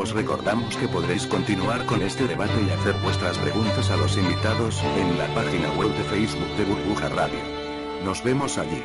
Os recordamos que podréis continuar con este debate y hacer vuestras preguntas a los invitados en la página web de Facebook de Burbuja Radio. Nos vemos allí.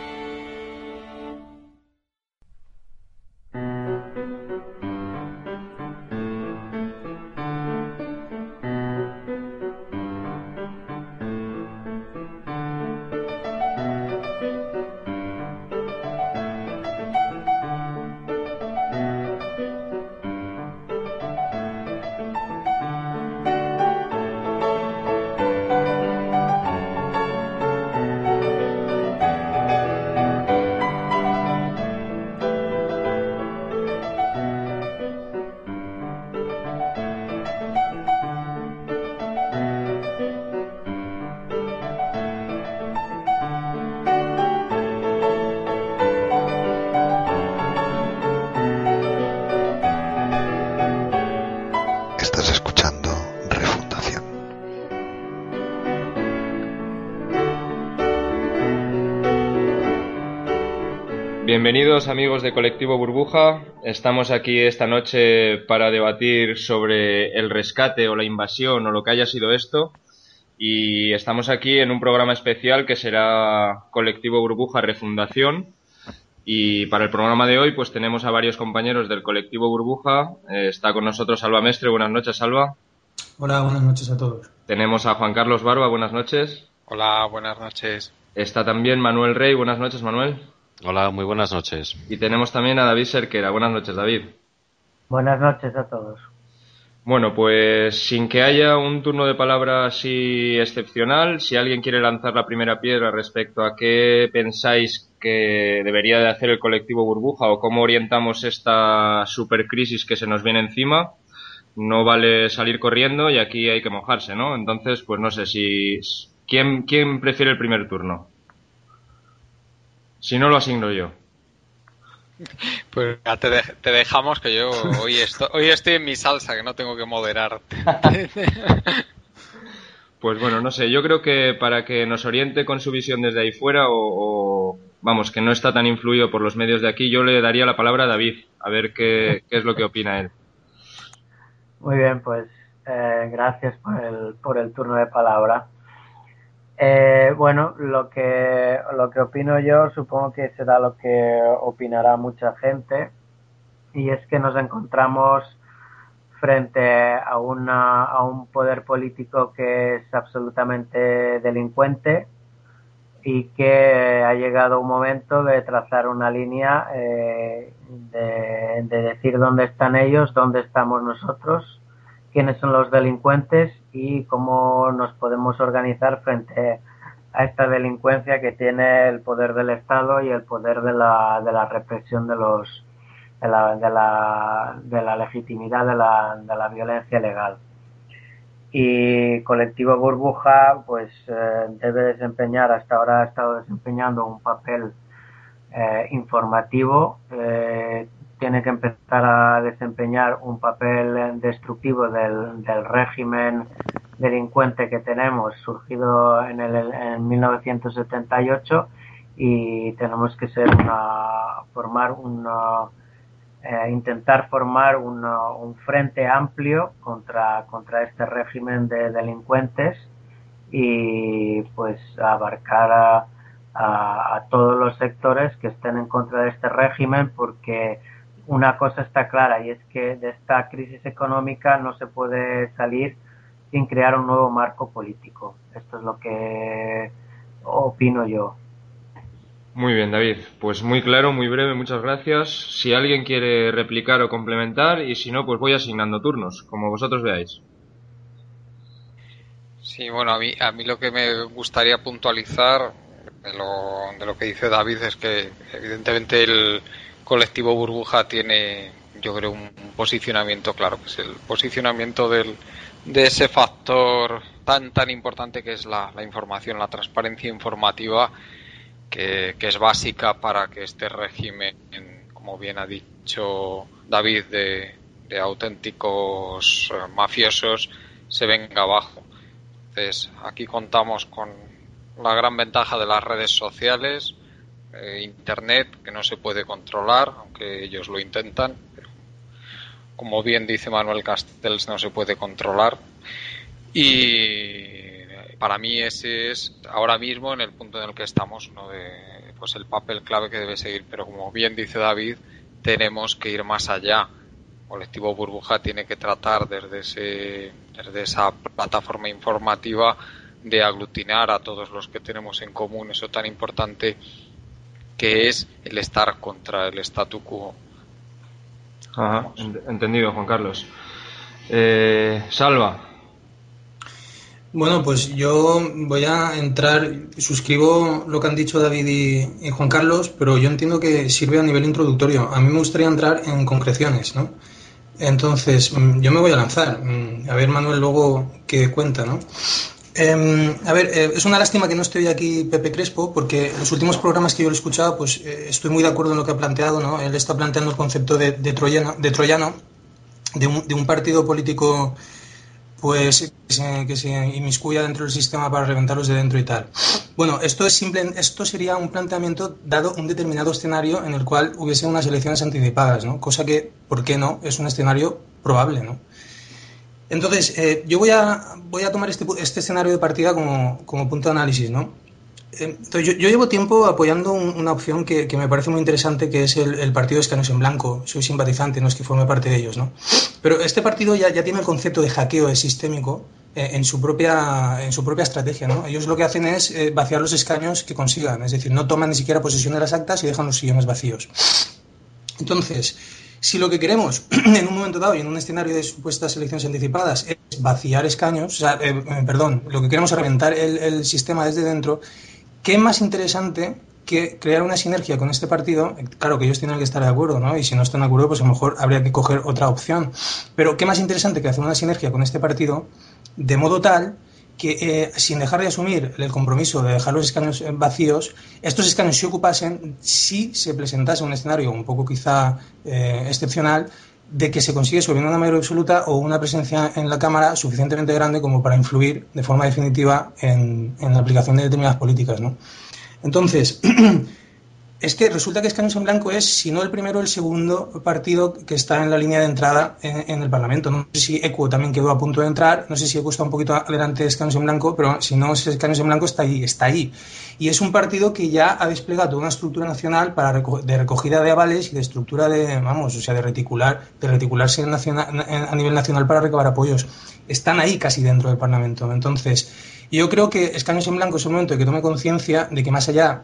Bienvenidos amigos de Colectivo Burbuja. Estamos aquí esta noche para debatir sobre el rescate o la invasión o lo que haya sido esto. Y estamos aquí en un programa especial que será Colectivo Burbuja Refundación. Y para el programa de hoy pues tenemos a varios compañeros del Colectivo Burbuja. Eh, está con nosotros Salva Mestre. Buenas noches, Salva. Hola, buenas noches a todos. Tenemos a Juan Carlos Barba. Buenas noches. Hola, buenas noches. Está también Manuel Rey. Buenas noches, Manuel. Hola, muy buenas noches. Y tenemos también a David Serquera. Buenas noches, David. Buenas noches a todos. Bueno, pues sin que haya un turno de palabra así excepcional, si alguien quiere lanzar la primera piedra respecto a qué pensáis que debería de hacer el colectivo burbuja o cómo orientamos esta supercrisis que se nos viene encima, no vale salir corriendo y aquí hay que mojarse, ¿no? Entonces, pues no sé si quién quién prefiere el primer turno. Si no lo asigno yo. Pues ya te, de- te dejamos que yo hoy, esto, hoy estoy en mi salsa, que no tengo que moderar. Pues bueno, no sé, yo creo que para que nos oriente con su visión desde ahí fuera o, o, vamos, que no está tan influido por los medios de aquí, yo le daría la palabra a David, a ver qué, qué es lo que opina él. Muy bien, pues eh, gracias por el, por el turno de palabra. Eh, bueno, lo que, lo que opino yo supongo que será lo que opinará mucha gente y es que nos encontramos frente a, una, a un poder político que es absolutamente delincuente y que ha llegado un momento de trazar una línea eh, de, de decir dónde están ellos, dónde estamos nosotros, quiénes son los delincuentes y cómo nos podemos organizar frente a esta delincuencia que tiene el poder del Estado y el poder de la, de la represión de los de la, de la, legitimidad de la, de la violencia legal. Y Colectivo Burbuja pues eh, debe desempeñar, hasta ahora ha estado desempeñando un papel eh, informativo, eh, tiene que empezar a desempeñar un papel destructivo del, régimen delincuente que tenemos surgido en, el, en 1978 y tenemos que ser una, formar una, eh, intentar formar un frente amplio contra, contra este régimen de delincuentes y pues abarcar a, a todos los sectores que estén en contra de este régimen porque una cosa está clara y es que de esta crisis económica no se puede salir sin crear un nuevo marco político. Esto es lo que opino yo. Muy bien, David. Pues muy claro, muy breve, muchas gracias. Si alguien quiere replicar o complementar, y si no, pues voy asignando turnos, como vosotros veáis. Sí, bueno, a mí, a mí lo que me gustaría puntualizar de lo, de lo que dice David es que evidentemente el colectivo burbuja tiene, yo creo, un posicionamiento claro, que es el posicionamiento del, de ese factor tan tan importante que es la, información, la transparencia informativa, que, que, es básica para que este régimen, como bien ha dicho David, de, de auténticos eh, mafiosos, se venga abajo. Entonces, aquí contamos con la gran ventaja de las redes sociales, eh, Internet, que no se puede controlar, aunque ellos lo intentan. Pero, como bien dice Manuel Castells, no se puede controlar. Y para mí ese es ahora mismo en el punto en el que estamos uno de pues el papel clave que debe seguir pero como bien dice David tenemos que ir más allá colectivo burbuja tiene que tratar desde ese desde esa plataforma informativa de aglutinar a todos los que tenemos en común eso tan importante que es el estar contra el statu quo Ajá, entendido Juan Carlos eh, Salva bueno, pues yo voy a entrar, suscribo lo que han dicho David y, y, Juan Carlos, pero yo entiendo que sirve a nivel introductorio. A mí me gustaría entrar en concreciones, ¿no? Entonces, mm, yo me voy a lanzar. Mm, a ver, Manuel, luego qué cuenta, ¿no? Eh, a ver, eh, es una lástima que no esté hoy aquí Pepe Crespo, porque los últimos programas que yo he escuchado, pues eh, estoy muy de acuerdo en lo que ha planteado, ¿no? Él está planteando el concepto de, de troyano, de, troyano de, un, partido político pues que se, que inmiscuya dentro del sistema para reventarlos de dentro y tal. Bueno, esto es simple, esto sería un planteamiento dado un determinado escenario en el cual hubiese unas elecciones anticipadas, ¿no? Cosa que, ¿por qué no? Es un escenario probable, ¿no? Entonces, eh, yo voy a, voy a tomar este, este escenario de partida como, como punto de análisis, ¿no? Entonces, yo, yo, llevo tiempo apoyando un, una opción que, que, me parece muy interesante, que es el, el partido de escaneos en blanco. Soy simpatizante, no es que forme parte de ellos, ¿no? Pero este partido ya, ya tiene el concepto de hackeo sistémico eh, en, su propia, en su propia estrategia, ¿no? Ellos lo que hacen es eh, vaciar los escaños que consigan, es decir, no toman ni siquiera posesión de las actas y dejan los sillones vacíos. Entonces, si lo que queremos en un momento dado y en un escenario de supuestas elecciones anticipadas es vaciar escaños, o sea, eh, perdón, lo que queremos es reventar el, el sistema desde dentro, ¿qué más interesante que crear una sinergia con este partido? Claro que ellos tienen que estar de acuerdo, ¿no? Y si no están de acuerdo, pues a lo mejor habría que coger otra opción. Pero ¿qué más interesante que hacer una sinergia con este partido de modo tal que eh, sin dejar de asumir el compromiso de dejar los escaños vacíos, estos escaños se ocupasen si se presentase un escenario un poco quizá eh, excepcional de que se consigue sobre una mayoría absoluta o una presencia en la Cámara suficientemente grande como para influir de forma definitiva en, en la aplicación de determinadas políticas. ¿no? Entonces, es que resulta que Escaños en Blanco es, si no el primero, el segundo partido que está en la línea de entrada en, el Parlamento. No sé si ECUO también quedó a punto de entrar, no sé si ECUO está un poquito adelante de Escaños en Blanco, pero si no es Escaños en Blanco está ahí, está ahí. Y es un partido que ya ha desplegado una estructura nacional para de recogida de avales y de estructura de, vamos, o sea, de reticular, de reticularse a nivel nacional para recabar apoyos. Están ahí casi dentro del Parlamento. Entonces, yo creo que Escaños en Blanco es el momento de que tome conciencia de que más allá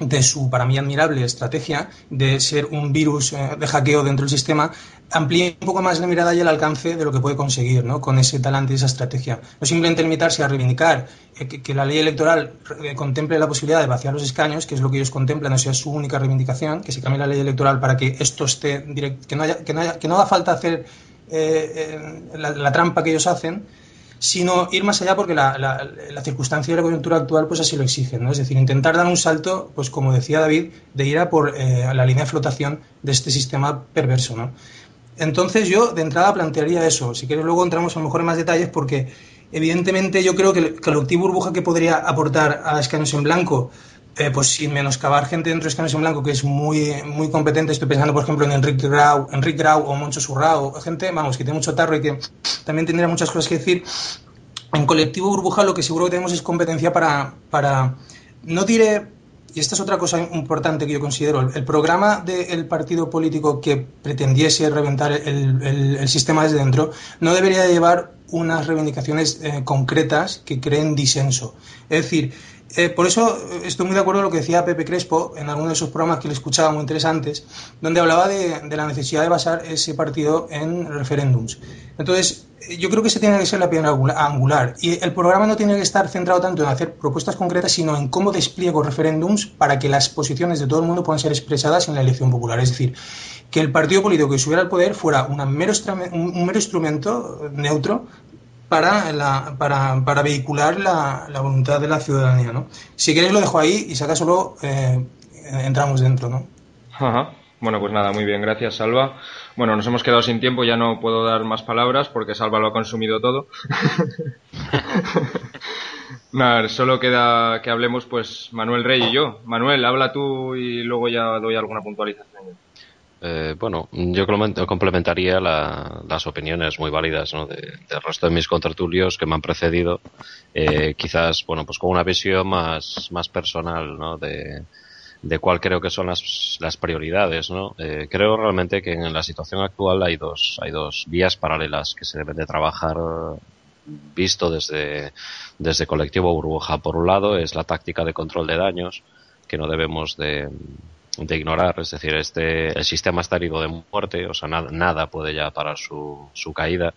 de su, para mí, admirable estrategia de ser un virus eh, de hackeo dentro del sistema, amplíe un poco más la mirada y el alcance de lo que puede conseguir ¿no? con ese talante y esa estrategia. No simplemente limitarse a reivindicar eh, que, la ley electoral eh, contemple la posibilidad de vaciar los escaños, que es lo que ellos contemplan, o sea, su única reivindicación, que se cambie la ley electoral para que esto esté direct, que no haya, que no haya, que no haga falta hacer la trampa que ellos hacen, sino ir más allá porque la, la, circunstancia y la coyuntura actual pues así lo exigen, ¿no? Es decir, intentar dar un salto, pues como decía David, de ir a por eh, la línea de flotación de este sistema perverso, ¿no? Entonces yo de entrada plantearía eso. Si quieres luego entramos a lo mejor en más detalles porque evidentemente yo creo que el colectivo burbuja que podría aportar a escaños en blanco eh, pues sin menoscabar gente dentro de Escanes en Blanco que es muy, muy competente. Estoy pensando, por ejemplo, en Enrique Grau, Enrique Grau o Moncho Surrao, gente, vamos, que tiene mucho tarro y que también tendría muchas cosas que decir. En colectivo burbuja lo que seguro que tenemos es competencia para, para no diré, y esta es otra cosa importante que yo considero, el, programa del partido político que pretendiese reventar el, el, el sistema desde dentro no debería llevar unas reivindicaciones eh, concretas que creen disenso. Es decir, Eh, por eso estoy muy de acuerdo con lo que decía Pepe Crespo en alguno de esos programas que le escuchaba muy interesantes, donde hablaba de, la necesidad de basar ese partido en referéndums. Entonces, yo creo que ese tiene que ser la piedra angular. Y el programa no tiene que estar centrado tanto en hacer propuestas concretas, sino en cómo despliego referéndums para que las posiciones de todo el mundo puedan ser expresadas en la elección popular. Es decir, que el partido político que subiera al poder fuera un mero instrumento neutro para, la, para, para vehicular la, la, voluntad de la ciudadanía. ¿no? Si queréis lo dejo ahí y si acaso luego eh, entramos dentro. ¿no? Ajá. Bueno, pues nada, muy bien, gracias Salva. Bueno, nos hemos quedado sin tiempo, ya no puedo dar más palabras porque Salva lo ha consumido todo. nada, solo queda que hablemos pues Manuel Rey y yo. Manuel, habla tú y luego ya doy alguna puntualización. Eh, bueno, yo complementaría las opiniones muy válidas ¿no? del resto de mis contertulios que me han precedido, eh, quizás, bueno, pues con una visión más, más personal, ¿no? De, de cuál creo que son las, las prioridades, ¿no? Eh, creo realmente que en la situación actual hay dos, hay dos vías paralelas que se deben de trabajar visto desde, desde colectivo burbuja. Por un lado es la táctica de control de daños, que no debemos de, de ignorar, es decir, este, el sistema está herido de muerte, o sea, nada, nada puede ya parar su, su caída.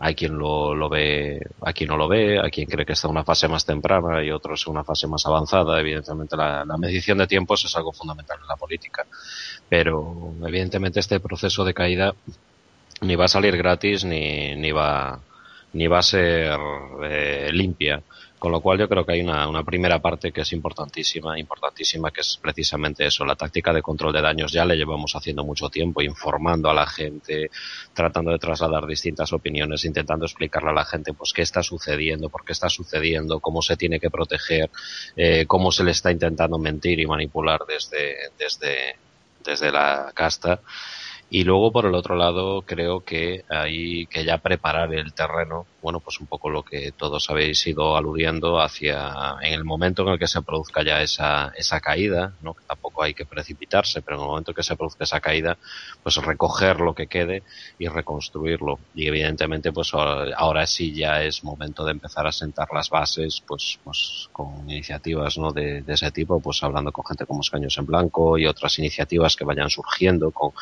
Hay quien lo, lo ve, hay quien no lo ve, hay quien cree que está en una fase más temprana y otros en una fase más avanzada. Evidentemente, la, la medición de tiempos es algo fundamental en la política. Pero, evidentemente, este proceso de caída ni va a salir gratis ni, ni va, ni va a ser eh, limpia. Con lo cual yo creo que hay una, una, primera parte que es importantísima, importantísima, que es precisamente eso, la táctica de control de daños. Ya le llevamos haciendo mucho tiempo, informando a la gente, tratando de trasladar distintas opiniones, intentando explicarle a la gente pues qué está sucediendo, por qué está sucediendo, cómo se tiene que proteger, eh, cómo se le está intentando mentir y manipular desde, desde, desde la casta. Y luego, por el otro lado, creo que hay que ya preparar el terreno, bueno, pues un poco lo que todos habéis ido aludiendo hacia, en el momento en el que se produzca ya esa, esa caída, ¿no? Que tampoco hay que precipitarse, pero en el momento en que se produzca esa caída, pues recoger lo que quede y reconstruirlo. Y evidentemente, pues ahora sí ya es momento de empezar a sentar las bases, pues, pues con iniciativas, ¿no? De, de ese tipo, pues hablando con gente como Escaños en Blanco y otras iniciativas que vayan surgiendo con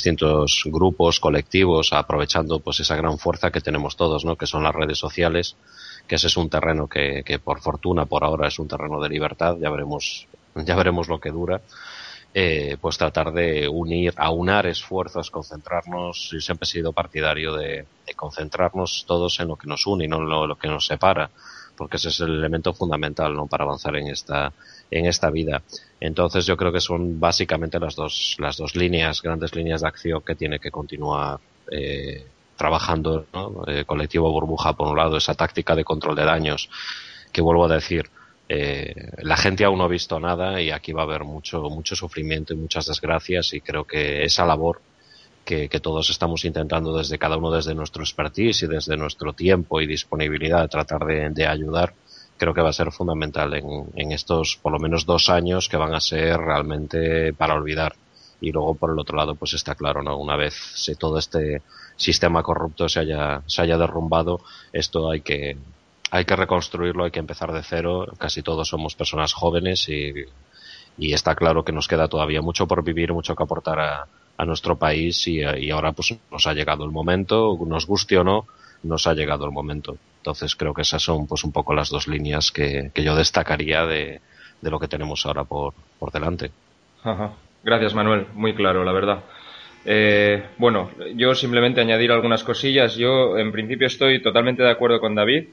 distintos grupos, colectivos, aprovechando pues esa gran fuerza que tenemos todos, ¿no? Que son las redes sociales, que ese es un terreno que, que por fortuna por ahora es un terreno de libertad, ya veremos, ya veremos lo que dura. Eh, pues tratar de unir, aunar esfuerzos, concentrarnos. Yo siempre he sido partidario de, de concentrarnos todos en lo que nos une y no en lo, lo, que nos separa, porque ese es el elemento fundamental ¿no? para avanzar en esta, en esta vida. Entonces yo creo que son básicamente las dos, las dos líneas, grandes líneas de acción que tiene que continuar eh, trabajando ¿no? eh, colectivo burbuja por un lado esa táctica de control de daños que vuelvo a decir eh, la gente aún no ha visto nada y aquí va a haber mucho mucho sufrimiento y muchas desgracias y creo que esa labor que, que, todos estamos intentando desde cada uno desde nuestro expertise y desde nuestro tiempo y disponibilidad tratar de, de ayudar creo que va a ser fundamental en, en, estos por lo menos dos años que van a ser realmente para olvidar. Y luego por el otro lado pues está claro, ¿no? Una vez si todo este sistema corrupto se haya, se haya derrumbado, esto hay que, hay que reconstruirlo, hay que empezar de cero. Casi todos somos personas jóvenes y, está claro que nos queda todavía mucho por vivir, mucho que aportar a, a nuestro país y, y ahora pues nos ha llegado el momento, nos guste o no, nos ha llegado el momento. Entonces creo que esas son pues un poco las dos líneas que, que yo destacaría de, de, lo que tenemos ahora por, por delante. Gracias Manuel, muy claro, la verdad. Eh, bueno, yo simplemente añadir algunas cosillas. Yo en principio estoy totalmente de acuerdo con David.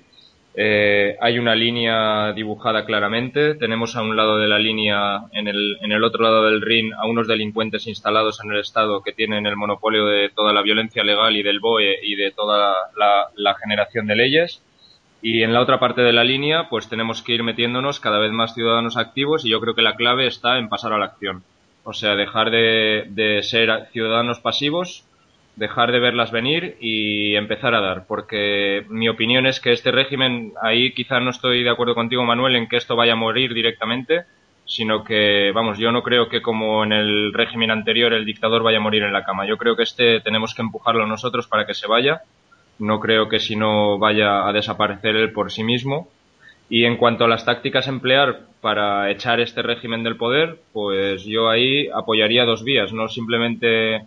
Eh, hay una línea dibujada claramente. Tenemos a un lado de la línea, en el, en el otro lado del ring, a unos delincuentes instalados en el Estado que tienen el monopolio de toda la violencia legal y del BOE y de toda la, la generación de leyes. Y en la otra parte de la línea, pues tenemos que ir metiéndonos cada vez más ciudadanos activos y yo creo que la clave está en pasar a la acción. O sea, dejar de, de ser ciudadanos pasivos dejar de verlas venir y empezar a dar, porque mi opinión es que este régimen, ahí quizá no estoy de acuerdo contigo Manuel en que esto vaya a morir directamente, sino que, vamos, yo no creo que como en el régimen anterior el dictador vaya a morir en la cama, yo creo que este tenemos que empujarlo nosotros para que se vaya, no creo que si no vaya a desaparecer él por sí mismo, Y en cuanto a las tácticas emplear para echar este régimen del poder, pues yo ahí apoyaría dos vías, no simplemente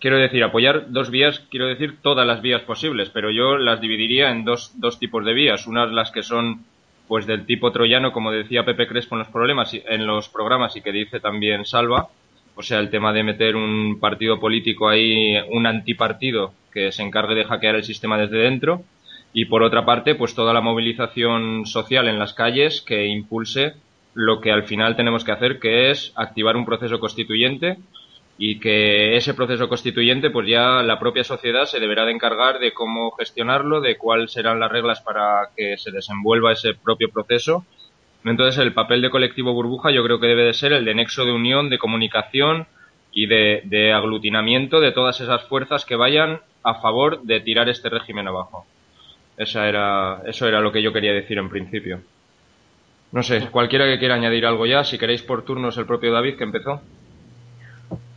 quiero decir, apoyar dos vías, quiero decir todas las vías posibles, pero yo las dividiría en dos, dos tipos de vías. Unas las que son pues del tipo troyano, como decía Pepe Crespo en los problemas en los programas y que dice también Salva, o sea, el tema de meter un partido político ahí, un antipartido que se encargue de hackear el sistema desde dentro y por otra parte, pues toda la movilización social en las calles que impulse lo que al final tenemos que hacer, que es activar un proceso constituyente y que ese proceso constituyente pues ya la propia sociedad se deberá de encargar de cómo gestionarlo, de cuáles serán las reglas para que se desenvuelva ese propio proceso. Entonces el papel de colectivo burbuja yo creo que debe de ser el de nexo de unión, de comunicación y de, de aglutinamiento de todas esas fuerzas que vayan a favor de tirar este régimen abajo. Esa era, eso era lo que yo quería decir en principio. No sé, cualquiera que quiera añadir algo ya, si queréis por turnos el propio David que empezó.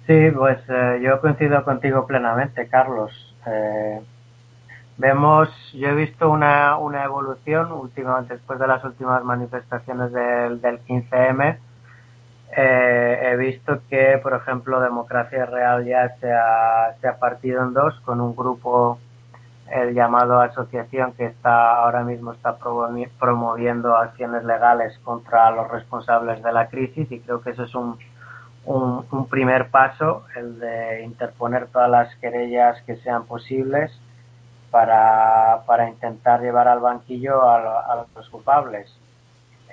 Sí, pues eh, yo coincido contigo plenamente, Carlos. Eh, vemos, yo he visto una, una evolución últimamente después de las últimas manifestaciones del, del 15M. Eh, he visto que, por ejemplo, Democracia Real ya se ha, se ha partido en dos con un grupo, el llamado asociación, que está ahora mismo está promoviendo acciones legales contra los responsables de la crisis y creo que eso es un un, primer paso, el de interponer todas las querellas que sean posibles para, para intentar llevar al banquillo a, los culpables.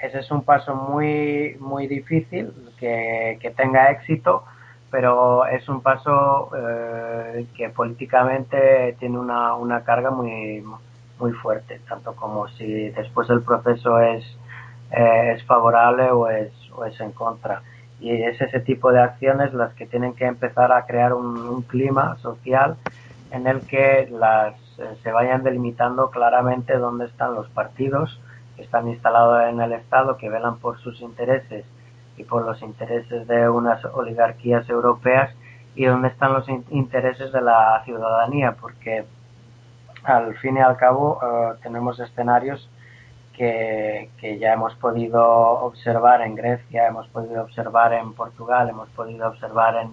Ese es un paso muy, muy difícil que, que tenga éxito, pero es un paso eh, que políticamente tiene una, una carga muy, muy fuerte, tanto como si después el proceso es, eh, es favorable o es, o es en contra y es ese tipo de acciones las que tienen que empezar a crear un, clima social en el que las eh, se vayan delimitando claramente dónde están los partidos que están instalados en el Estado, que velan por sus intereses y por los intereses de unas oligarquías europeas y dónde están los intereses de la ciudadanía, porque al fin y al cabo eh, tenemos escenarios que, ya hemos podido observar en Grecia, hemos podido observar en Portugal, hemos podido observar en,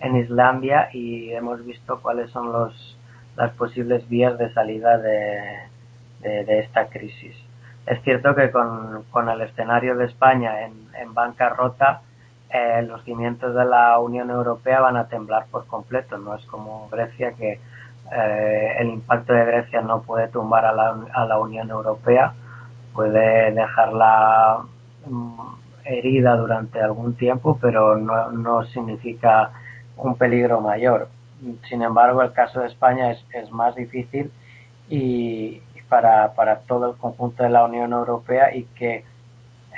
en Islandia y hemos visto cuáles son los, las posibles vías de salida de, de, esta crisis. Es cierto que con, con, el escenario de España en, en bancarrota, eh, los cimientos de la Unión Europea van a temblar por completo. No es como Grecia que eh, el impacto de Grecia no puede tumbar a la, a la Unión Europea puede dejarla mm, herida durante algún tiempo, pero no, no significa un peligro mayor. Sin embargo, el caso de España es, más difícil y para, para todo el conjunto de la Unión Europea y que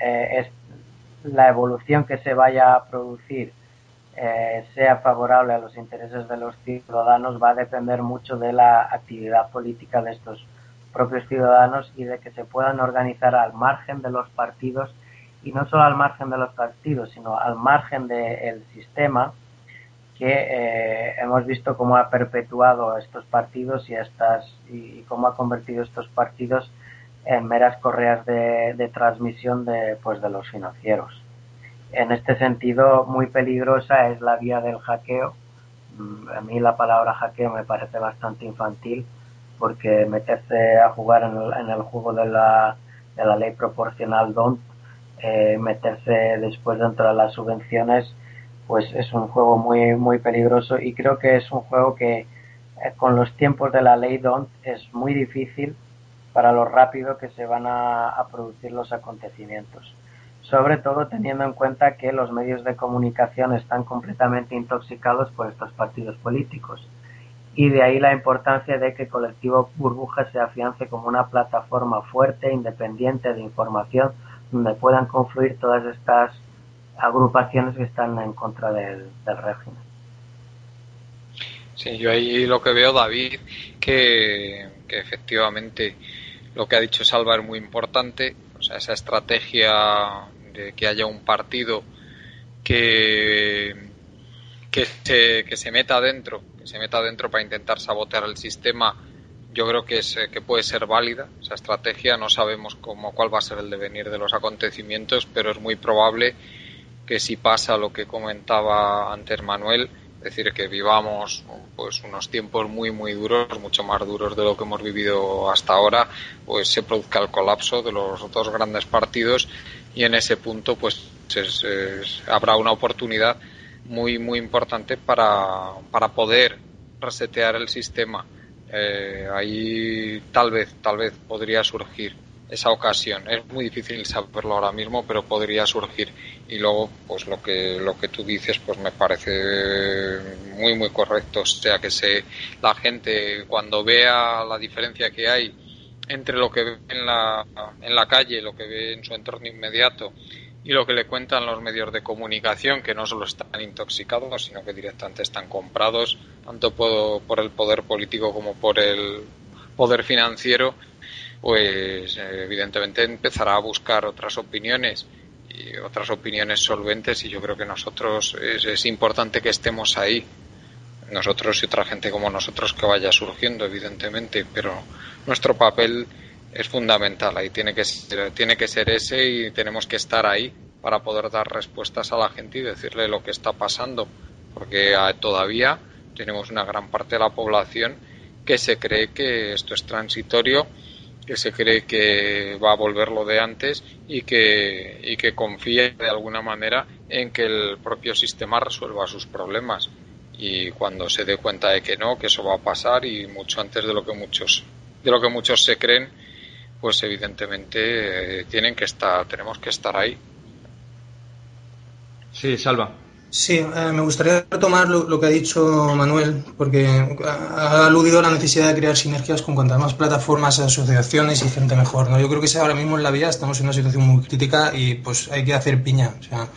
eh, es la evolución que se vaya a producir eh, sea favorable a los intereses de los ciudadanos va a depender mucho de la actividad política de estos propios ciudadanos y de que se puedan organizar al margen de los partidos y no solo al margen de los partidos, sino al margen del sistema que eh, hemos visto cómo ha perpetuado estos partidos y estas y, cómo ha convertido estos partidos en meras correas de, de transmisión de pues de los financieros. En este sentido, muy peligrosa es la vía del hackeo. Mm, a mí la palabra hackeo me parece bastante infantil porque meterse a jugar en el, juego de la, de la ley proporcional DONT, eh, meterse después dentro de las subvenciones, pues es un juego muy, muy peligroso y creo que es un juego que eh, con los tiempos de la ley DONT es muy difícil para lo rápido que se van a producir los acontecimientos. Sobre todo teniendo en cuenta que los medios de comunicación están completamente intoxicados por estos partidos políticos y de ahí la importancia de que Colectivo Burbuja se afiance como una plataforma fuerte, independiente de información, donde puedan confluir todas estas agrupaciones que están en contra del, régimen. Sí, yo ahí lo que veo, David, que, que efectivamente lo que ha dicho Salva es muy importante, o sea, esa estrategia de que haya un partido que que se, que se meta adentro, que se meta adentro para intentar sabotear el sistema, yo creo que, es, que puede ser válida esa estrategia. No sabemos cómo, cuál va a ser el devenir de los acontecimientos, pero es muy probable que si pasa lo que comentaba antes Manuel, es decir, que vivamos pues unos tiempos muy muy duros, mucho más duros de lo que hemos vivido hasta ahora, pues se produzca el colapso de los dos grandes partidos y en ese punto pues habrá una oportunidad muy muy importante para, para poder resetear el sistema. Eh, ahí tal vez tal vez podría surgir esa ocasión. Es muy difícil saberlo ahora mismo, pero podría surgir. Y luego, pues lo que lo que tú dices, pues me parece muy muy correcto. O sea que se la gente cuando vea la diferencia que hay entre lo que ve en la en la calle, lo que ve en su entorno inmediato y lo que le cuentan los medios de comunicación, que no solo están intoxicados, sino que directamente están comprados, tanto por, el poder político como por el poder financiero, pues eh, evidentemente empezará a buscar otras opiniones y otras opiniones solventes y yo creo que nosotros es, importante que estemos ahí. Nosotros y otra gente como nosotros que vaya surgiendo evidentemente pero nuestro papel es fundamental ahí tiene que ser, tiene que ser ese y tenemos que estar ahí para poder dar respuestas a la gente y decirle lo que está pasando porque ah, todavía tenemos una gran parte de la población que se cree que esto es transitorio que se cree que va a volver lo de antes y que, y que confía de alguna manera en que el propio sistema resuelva sus problemas. Y cuando se dé cuenta de que no, que eso va a pasar y mucho antes de lo que muchos, de lo que muchos se creen, pues evidentemente eh, tienen que estar, tenemos que estar ahí. Sí, Salva. Sí, eh, me gustaría retomar lo, que ha dicho Manuel, porque ha aludido a la necesidad de crear sinergias con cuantas más plataformas, asociaciones y gente mejor. ¿no? Yo creo que ahora mismo en la vía estamos en una situación muy crítica y pues hay que hacer piña. O sea,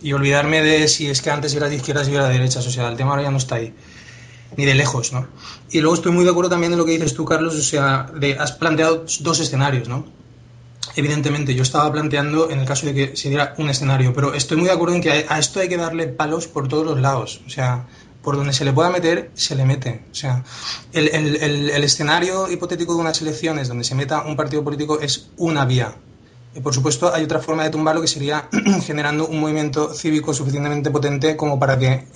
y olvidarme de si es que antes era de izquierdas y era de derechas. O sea, el tema ahora ya no está ahí, ni de lejos. ¿no? Y luego estoy muy de acuerdo también en lo que dices tú, Carlos. O sea, de, has planteado dos escenarios, ¿no? evidentemente yo estaba planteando en el caso de que se diera un escenario, pero estoy muy de acuerdo en que a esto hay que darle palos por todos los lados. O sea, por donde se le pueda meter, se le mete. O sea, el, escenario hipotético de unas elecciones donde se meta un partido político es una vía. Y por supuesto, hay otra forma de tumbarlo que sería generando un movimiento cívico suficientemente potente como para que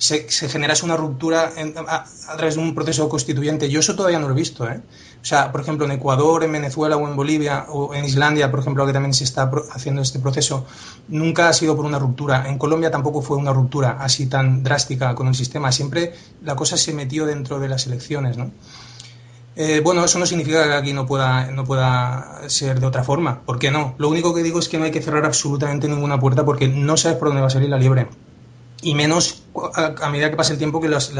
se, generase una ruptura a, a, través de un proceso constituyente. Yo eso todavía no lo he visto. ¿eh? O sea, por ejemplo, en Ecuador, en Venezuela o en Bolivia o en Islandia, por ejemplo, que también se está haciendo este proceso, nunca ha sido por una ruptura. En Colombia tampoco fue una ruptura así tan drástica con el sistema. Siempre la cosa se metió dentro de las elecciones, ¿no? Eh, bueno, eso no significa que aquí no pueda, no pueda ser de otra forma. ¿Por qué no? Lo único que digo es que no hay que cerrar absolutamente ninguna puerta porque no sabes por dónde va a salir la liebre. Y menos a, medida que pase el tiempo que las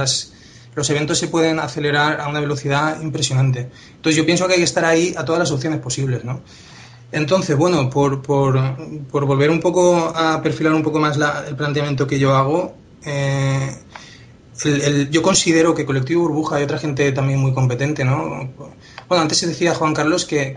los eventos se pueden acelerar a una velocidad impresionante. Entonces yo pienso que hay que estar ahí a todas las opciones posibles, ¿no? Entonces, bueno, por, por, por volver un poco a perfilar un poco más el planteamiento que yo hago, eh, yo considero que Colectivo Burbuja hay otra gente también muy competente, ¿no? Bueno, antes se decía Juan Carlos que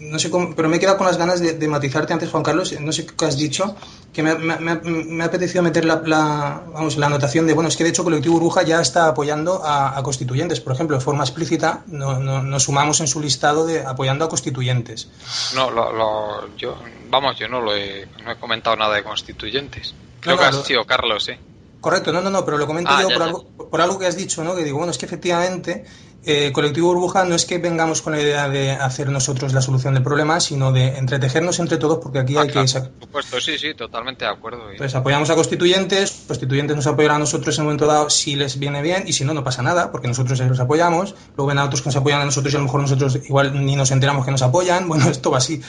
no sé cómo, pero me he quedado con las ganas de, matizarte antes, Juan Carlos, no sé qué has dicho, que me, me, ha apetecido meter la, vamos, la anotación de, bueno, es que de hecho Colectivo Burbuja ya está apoyando a, constituyentes, por ejemplo, de forma explícita, no, nos sumamos en su listado de apoyando a constituyentes. No, lo, yo, vamos, yo no lo he, no he comentado nada de constituyentes. Creo que has sido Carlos, ¿eh? Correcto, no, no, no, pero lo comento ah, yo por, Algo, por algo que has dicho, ¿no? Que digo, bueno, es que efectivamente eh, Colectivo Burbuja no es que vengamos con la idea de hacer nosotros la solución del problema, sino de entretejernos entre todos, porque aquí ah, hay que. Por supuesto, sí, sí, totalmente de acuerdo. Entonces apoyamos a constituyentes, constituyentes nos apoyarán a nosotros en un momento dado si les viene bien, y si no, no pasa nada, porque nosotros los apoyamos. Luego ven a otros que nos apoyan a nosotros y a lo mejor nosotros igual ni nos enteramos que nos apoyan. Bueno, esto va así.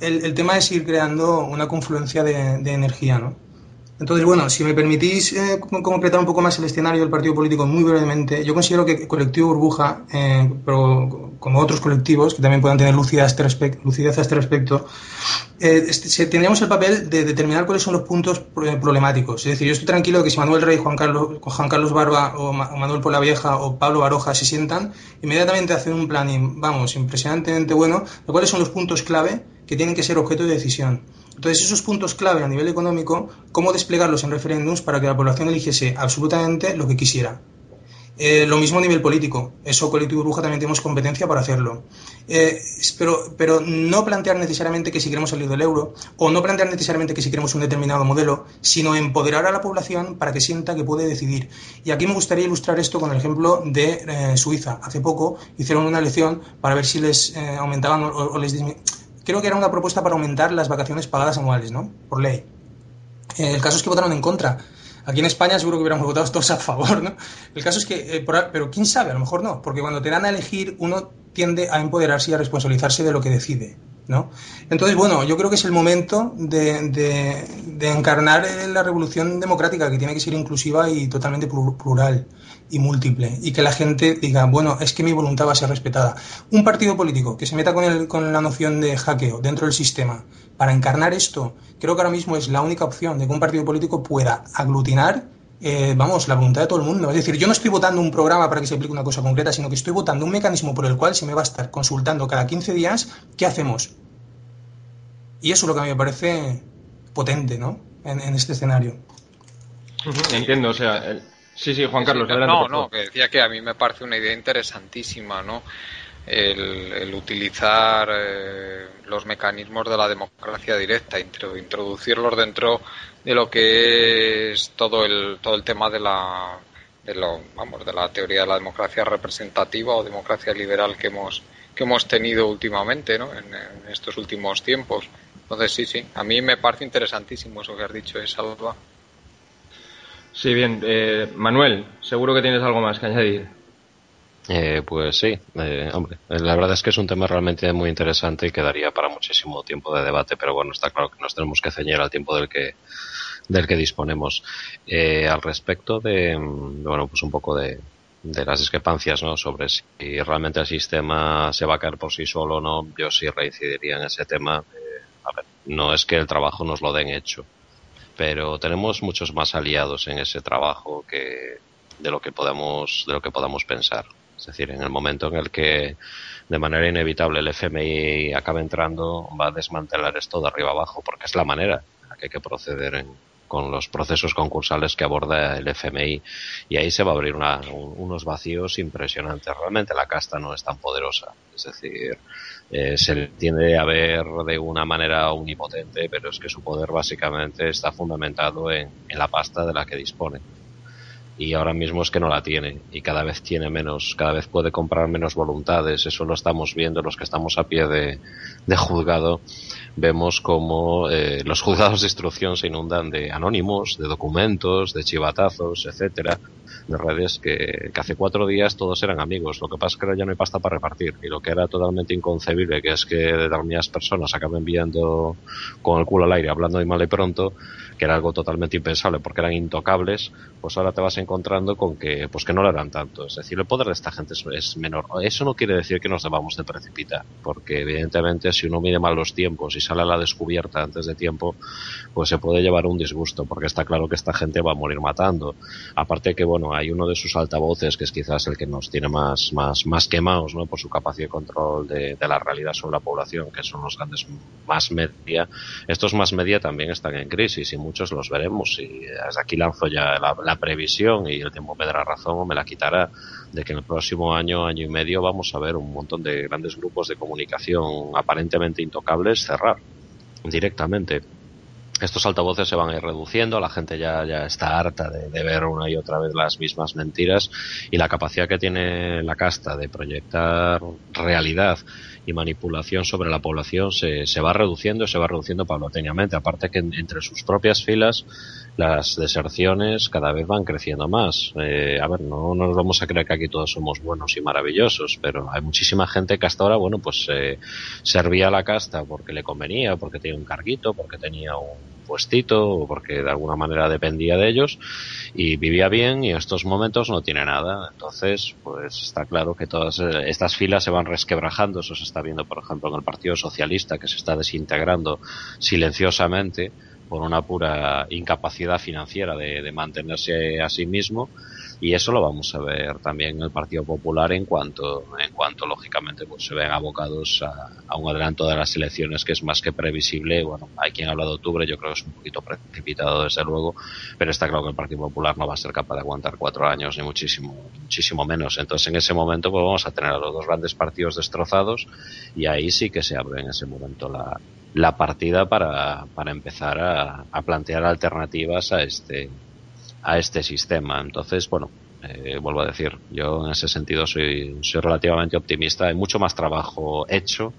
El, tema es ir creando una confluencia de, de energía, ¿no? Entonces, bueno, si me permitís eh, completar un poco más el escenario del partido político muy brevemente, yo considero que el colectivo Burbuja, eh, pero como otros colectivos que también puedan tener lucidez a este, respecto, a este respecto, eh, este, tendríamos el papel de determinar cuáles son los puntos problemáticos. Es decir, yo estoy tranquilo de que si Manuel Rey, Juan Carlos, Juan Carlos Barba o, Manuel Polavieja o Pablo Baroja se sientan, inmediatamente hacen un planning, vamos, impresionantemente bueno, de cuáles son los puntos clave que tienen que ser objeto de decisión. Entonces, esos puntos clave a nivel económico, cómo desplegarlos en referéndums para que la población eligiese absolutamente lo que quisiera. Eh, lo mismo a nivel político. Eso, Colectivo Burbuja, también tenemos competencia para hacerlo. Eh, pero, pero no plantear necesariamente que si queremos salir del euro, o no plantear necesariamente que si queremos un determinado modelo, sino empoderar a la población para que sienta que puede decidir. Y aquí me gustaría ilustrar esto con el ejemplo de eh, Suiza. Hace poco hicieron una elección para ver si les aumentaban o, les disminuían. Creo que era una propuesta para aumentar las vacaciones pagadas anuales, ¿no? Por ley. el caso es que votaron en contra Aquí en España seguro que hubiéramos votado todos a favor, ¿no? El caso es que, eh, pero quién sabe, a lo mejor no, porque cuando te dan a elegir uno tiende a empoderarse y a responsabilizarse de lo que decide, ¿no? Entonces, bueno, yo creo que es el momento de, de, encarnar la revolución democrática, que tiene que ser inclusiva y totalmente plural y múltiple, y que la gente diga, bueno, es que mi voluntad va a ser respetada. Un partido político que se meta con, el, con la noción de hackeo dentro del sistema, para encarnar esto, creo que ahora mismo es la única opción de que un partido político pueda aglutinar, eh, vamos, la voluntad de todo el mundo. Es decir, yo no estoy votando un programa para que se aplique una cosa concreta, sino que estoy votando un mecanismo por el cual se me va a estar consultando cada 15 días qué hacemos. Y eso es lo que a mí me parece potente, ¿no? En, este escenario. Entiendo, o sea, sí, sí, Juan Carlos, adelante. No, no, que decía que a mí me parece una idea interesantísima, ¿no? el, utilizar eh, los mecanismos de la democracia directa, introducirlos dentro de lo que es todo el, todo el tema de la, de lo, vamos, de la teoría de la democracia representativa o democracia liberal que hemos, que hemos tenido últimamente, ¿no? en, estos últimos tiempos. Entonces, sí, sí, a mí me parece interesantísimo eso que has dicho, es Salva. Sí, bien. Eh, Manuel, seguro que tienes algo más que añadir. Eh, pues sí, eh, hombre, eh, la verdad es que es un tema realmente muy interesante y quedaría para muchísimo tiempo de debate, pero bueno, está claro que nos tenemos que ceñir al tiempo del que del que disponemos. al respecto de, mm, bueno, pues un poco de, de las discrepancias, ¿no? Sobre si realmente el sistema se va a caer por sí solo o no, yo sí reincidiría en ese tema. a ver, no es que el trabajo nos lo den hecho, pero tenemos muchos más aliados en ese trabajo que de lo que podemos de lo que podamos pensar. Es decir, en el momento en el que de manera inevitable el FMI acabe entrando, va a desmantelar esto de arriba abajo, porque es la manera en la que hay que proceder con los procesos concursales que aborda el FMI y ahí se va a abrir unos vacíos impresionantes. Realmente la casta no es tan poderosa, es decir, eh, se tiende a ver de una manera omnipotente, pero es que su poder básicamente está fundamentado en la pasta de la que dispone y ahora mismo es que no la tiene y cada vez tiene menos, cada vez puede comprar menos voluntades, eso lo estamos viendo los que estamos a pie de, de juzgado, vemos como eh, los juzgados de instrucción se inundan de anónimos, de documentos, de chivatazos, etcétera, de redes que, que, hace cuatro días todos eran amigos, lo que pasa es que ahora ya no hay pasta para repartir y lo que era totalmente inconcebible, que es que determinadas personas acaben viendo con el culo al aire, hablando de mal y pronto, que era algo totalmente impensable porque eran intocables, pues ahora te vas encontrando con que, pues que no lo eran tanto. Es decir, el poder de esta gente es, menor. Eso no quiere decir que nos debamos de precipitar, porque evidentemente si uno mide mal los tiempos y sale a la descubierta antes de tiempo, pues se puede llevar un disgusto, porque está claro que esta gente va a morir matando. Aparte que, bueno, hay uno de sus altavoces que es quizás el que nos tiene más, más, más quemados, ¿no? Por su capacidad de control de, de la realidad sobre la población, que son los grandes más media. Estos más media también están en crisis y muchos los veremos. Y desde aquí lanzo ya la, previsión y el tiempo me dará razón o me la quitará de que en el próximo año, año y medio vamos a ver un montón de grandes grupos de comunicación aparentemente intocables cerrar directamente. Estos altavoces se van a ir reduciendo, la gente ya, ya está harta de, ver una y otra vez las mismas mentiras y la capacidad que tiene la casta de proyectar realidad y manipulación sobre la población se, se va reduciendo se va reduciendo paulatinamente. Aparte que entre sus propias filas las deserciones cada vez van creciendo más. Eh, a ver, no, no, nos vamos a creer que aquí todos somos buenos y maravillosos, pero hay muchísima gente que hasta ahora, bueno, pues eh, servía a la casta porque le convenía, porque tenía un carguito, porque tenía un puestito o porque de alguna manera dependía de ellos y vivía bien y en estos momentos no tiene nada. Entonces, pues está claro que todas eh, estas filas se van resquebrajando. Eso se está viendo, por ejemplo, en el Partido Socialista, que se está desintegrando silenciosamente por una pura incapacidad financiera de, de mantenerse a sí mismo y eso lo vamos a ver también en el Partido Popular en cuanto, en cuanto lógicamente pues se ven abocados a, un adelanto de las elecciones que es más que previsible. Bueno, hay quien habla de octubre, yo creo que es un poquito precipitado desde luego, pero está claro que el Partido Popular no va a ser capaz de aguantar cuatro años ni muchísimo, muchísimo menos. Entonces en ese momento pues vamos a tener a los dos grandes partidos destrozados y ahí sí que se abre en ese momento la, la partida para, para empezar a, a plantear alternativas a este a este sistema. Entonces, bueno, eh, vuelvo a decir, yo en ese sentido soy, soy relativamente optimista. Hay mucho más trabajo hecho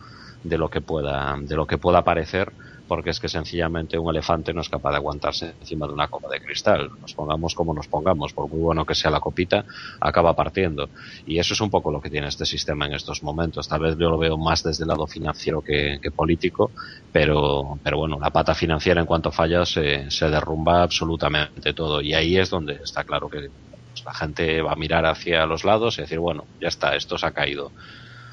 de lo que pueda, de lo que pueda parecer porque es que sencillamente un elefante no es capaz de aguantarse encima de una copa de cristal. Nos pongamos como nos pongamos, por muy bueno que sea la copita, acaba partiendo. Y eso es un poco lo que tiene este sistema en estos momentos. Tal vez yo lo veo más desde el lado financiero que, político, pero, pero bueno, la pata financiera en cuanto falla se, se derrumba absolutamente todo. Y ahí es donde está claro que pues, la gente va a mirar hacia los lados y decir, bueno, ya está, esto se ha caído.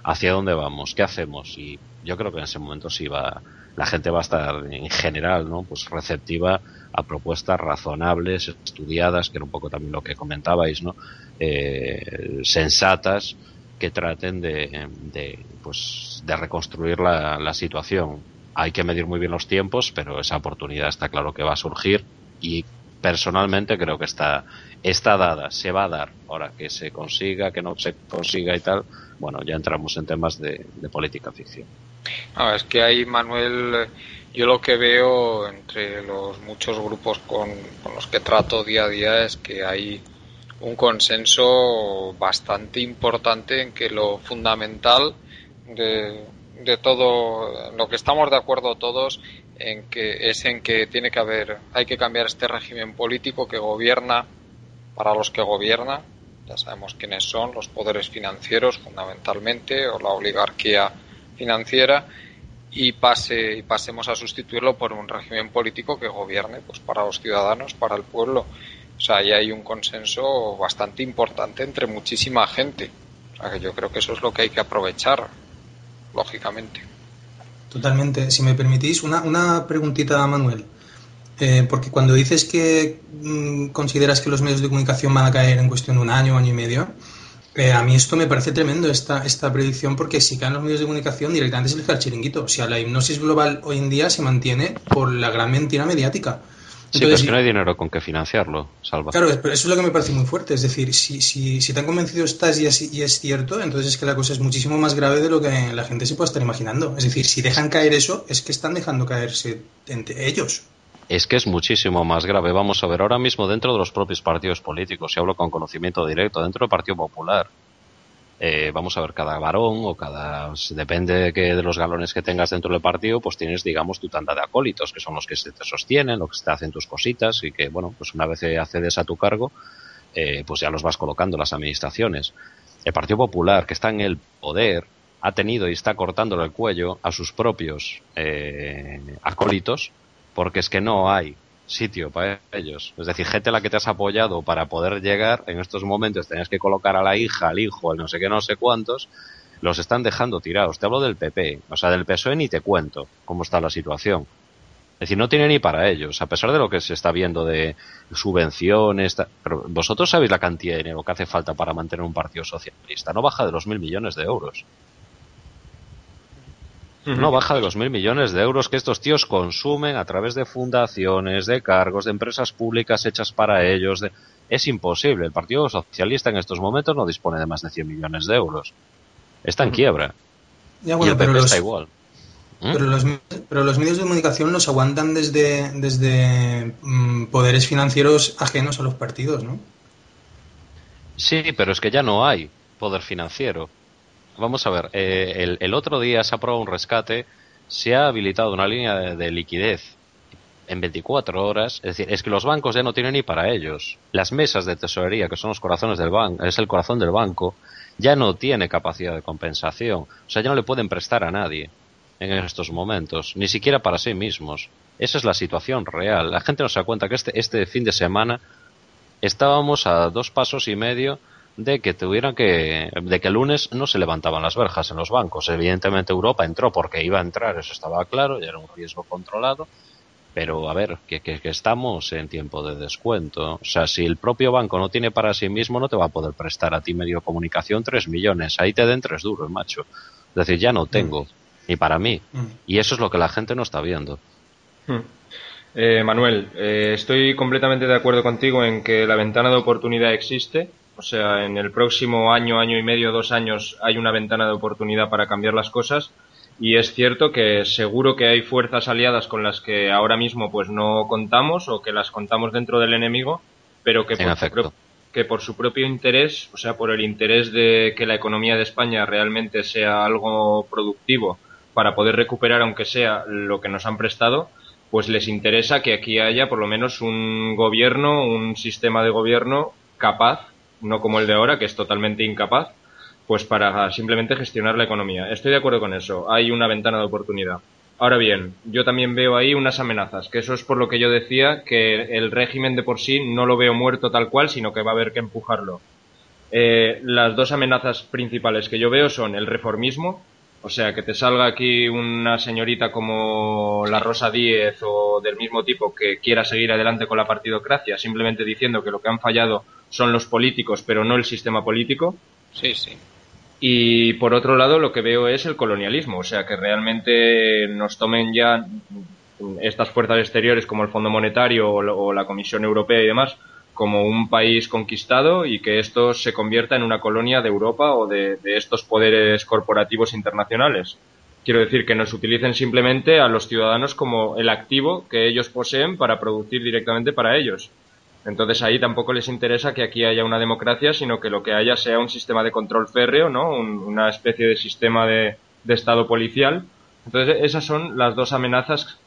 ¿Hacia dónde vamos? ¿Qué hacemos? Y yo creo que en ese momento sí va, la gente va a estar en general, ¿no? Pues receptiva a propuestas razonables, estudiadas, que era un poco también lo que comentabais, ¿no? Eh, sensatas que traten de, de, pues, de reconstruir la, la situación. Hay que medir muy bien los tiempos, pero esa oportunidad está claro que va a surgir y personalmente creo que está, está dada, se va a dar. Ahora que se consiga, que no se consiga y tal, bueno, ya entramos en temas de, de política ficción. No, es que ahí, Manuel, yo lo que veo entre los muchos grupos con, los que trato día a día es que hay un consenso bastante importante en que lo fundamental de, de todo, lo que estamos de acuerdo todos, en que es en que tiene que haber, hay que cambiar este régimen político que gobierna para los que gobierna, ya sabemos quiénes son, los poderes financieros fundamentalmente, o la oligarquía financiera y pase y pasemos a sustituirlo por un régimen político que gobierne pues para los ciudadanos, para el pueblo. O sea, ahí hay un consenso bastante importante entre muchísima gente. O sea, que yo creo que eso es lo que hay que aprovechar, lógicamente. Totalmente. Si me permitís, una, una preguntita, Manuel. Eh, porque cuando dices que mm, consideras que los medios de comunicación van a caer en cuestión de un año, año y medio, eh, a mí esto me parece tremendo, esta, esta predicción, porque si caen los medios de comunicación, directamente se les cae el chiringuito. O sea, la hipnosis global hoy en día se mantiene por la gran mentira mediática. sí, pero es que no hay dinero con que financiarlo, Salva. Claro, pero eso es lo que me parece muy fuerte. Es decir, si, si, si tan convencido estás y es, y es cierto, entonces es que la cosa es muchísimo más grave de lo que la gente se puede estar imaginando. Es decir, si dejan caer eso, es que están dejando caerse entre ellos es que es muchísimo más grave. Vamos a ver, ahora mismo dentro de los propios partidos políticos, y hablo con conocimiento directo, dentro del Partido Popular, eh, vamos a ver, cada varón o cada, depende de, que, de los galones que tengas dentro del partido, pues tienes, digamos, tu tanda de acólitos, que son los que te sostienen, los que te hacen tus cositas y que, bueno, pues una vez accedes a tu cargo, eh, pues ya los vas colocando las administraciones. El Partido Popular, que está en el poder, ha tenido y está cortándole el cuello a sus propios eh, acólitos, porque es que no hay sitio para ellos. Es decir, gente a la que te has apoyado para poder llegar, en estos momentos tenías que colocar a la hija, al hijo, al no sé qué, no sé cuántos, los están dejando tirados. Te hablo del PP, o sea, del PSOE ni te cuento cómo está la situación. Es decir, no tiene ni para ellos, a pesar de lo que se está viendo de subvenciones. Pero vosotros sabéis la cantidad de dinero que hace falta para mantener un partido socialista. No baja de los mil millones de euros no baja de los mil millones de euros que estos tíos consumen a través de fundaciones, de cargos, de empresas públicas hechas para ellos. Es imposible. El Partido Socialista en estos momentos no dispone de más de 100 millones de euros. Está en quiebra. Ya, bueno, pero está igual. ¿Mm? Pero, los, pero los medios de comunicación los aguantan desde, desde mm, poderes financieros ajenos a los partidos, ¿no? Sí, pero es que ya no hay poder financiero. Vamos a ver, eh, el, otro día se aprobó un rescate, se ha habilitado una línea de, liquidez en 24 horas, es decir, es que los bancos ya no tienen ni para ellos. Las mesas de tesorería, que son los corazones del banco, es el corazón del banco, ya no tiene capacidad de compensación. O sea, ya no le pueden prestar a nadie en estos momentos, ni siquiera para sí mismos. Esa es la situación real. La gente no se da cuenta que este, este fin de semana estábamos a dos pasos y medio de que tuvieran que de que el lunes no se levantaban las verjas en los bancos. Evidentemente Europa entró porque iba a entrar, eso estaba claro, ya era un riesgo controlado. Pero a ver, que, que, estamos en tiempo de descuento. O sea, si el propio banco no tiene para sí mismo, no te va a poder prestar a ti medio comunicación 3 millones. Ahí te den tres duros, macho. Es decir, ya no tengo. Mm. Ni para mí. Mm. Y eso es lo que la gente no está viendo. Mm. Eh, Manuel, eh, estoy completamente de acuerdo contigo en que la ventana de oportunidad existe. O sea, en el próximo año, año y medio, dos años hay una ventana de oportunidad para cambiar las cosas. Y es cierto que seguro que hay fuerzas aliadas con las que ahora mismo pues no contamos o que las contamos dentro del enemigo, pero que por, su, que por su propio interés, o sea, por el interés de que la economía de España realmente sea algo productivo para poder recuperar aunque sea lo que nos han prestado, pues les interesa que aquí haya por lo menos un gobierno, un sistema de gobierno capaz, no como el de ahora, que es totalmente incapaz, pues para simplemente gestionar la economía. Estoy de acuerdo con eso. Hay una ventana de oportunidad. Ahora bien, yo también veo ahí unas amenazas, que eso es por lo que yo decía que el régimen de por sí no lo veo muerto tal cual, sino que va a haber que empujarlo. Eh, las dos amenazas principales que yo veo son el reformismo, o sea, que te salga aquí una señorita como la Rosa Díez o del mismo tipo que quiera seguir adelante con la partidocracia, simplemente diciendo que lo que han fallado son los políticos, pero no el sistema político. Sí, sí. Y por otro lado, lo que veo es el colonialismo, o sea, que realmente nos tomen ya estas fuerzas exteriores como el Fondo Monetario o la Comisión Europea y demás como un país conquistado y que esto se convierta en una colonia de Europa o de, estos poderes corporativos internacionales. Quiero decir que nos utilicen simplemente a los ciudadanos como el activo que ellos poseen para producir directamente para ellos. Entonces ahí tampoco les interesa que aquí haya una democracia, sino que lo que haya sea un sistema de control férreo, ¿no? una especie de sistema de, Estado policial. Entonces esas son las dos amenazas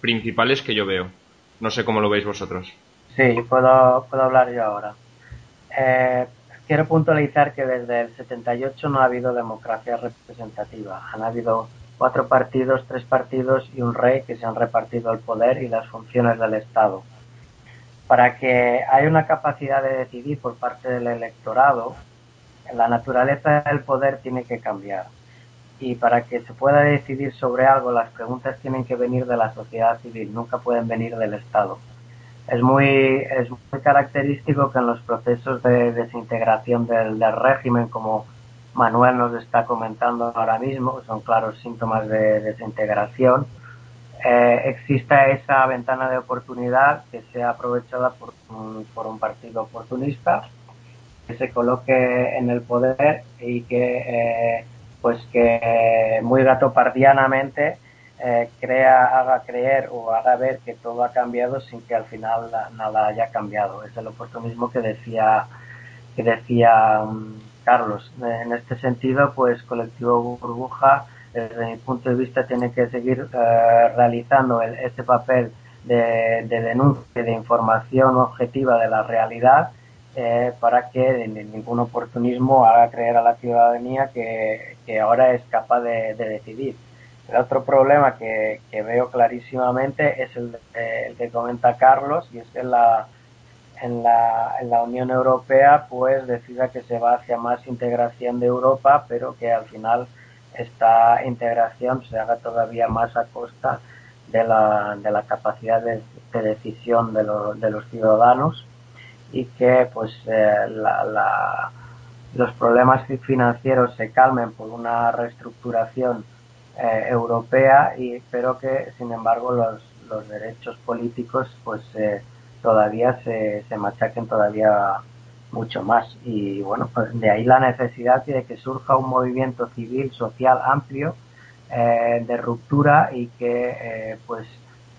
principales que yo veo. No sé cómo lo veis vosotros. Sí, puedo, puedo hablar yo ahora. Eh, quiero puntualizar que desde el 78 no ha habido democracia representativa. Han habido cuatro partidos, tres partidos y un rey que se han repartido el poder y las funciones del Estado para que haya una capacidad de decidir por parte del electorado, la naturaleza del poder tiene que cambiar. Y para que se pueda decidir sobre algo, las preguntas tienen que venir de la sociedad civil, nunca pueden venir del Estado. Es muy, es muy característico que en los procesos de desintegración del, del régimen, como Manuel nos está comentando ahora mismo, son claros síntomas de desintegración, eh, exista esa ventana de oportunidad que sea aprovechada por un, por un partido oportunista que se coloque en el poder y que eh, pues que muy gatopardianamente eh, crea, haga creer o haga ver que todo ha cambiado sin que al final nada haya cambiado. Es el oportunismo que decía que decía um, Carlos. En este sentido, pues colectivo burbuja desde mi punto de vista, tiene que seguir eh, realizando este papel de, denuncia, de información objetiva de la realidad, eh, para que ningún oportunismo haga creer a la ciudadanía que, ahora es capaz de, decidir. El otro problema que, veo clarísimamente es el, que comenta Carlos, y es que la, en la, en la Unión Europea pues decida que se va hacia más integración de Europa, pero que al final esta integración se haga todavía más a costa de la, de la capacidad de, decisión de, de, los ciudadanos y que pues eh, los problemas financieros se calmen por una reestructuración eh, europea y pero que sin embargo los, los derechos políticos pues eh, todavía se, se machaquen todavía mucho más. Y bueno, pues de ahí la necesidad de que surja un movimiento civil social amplio eh, de ruptura y que eh, pues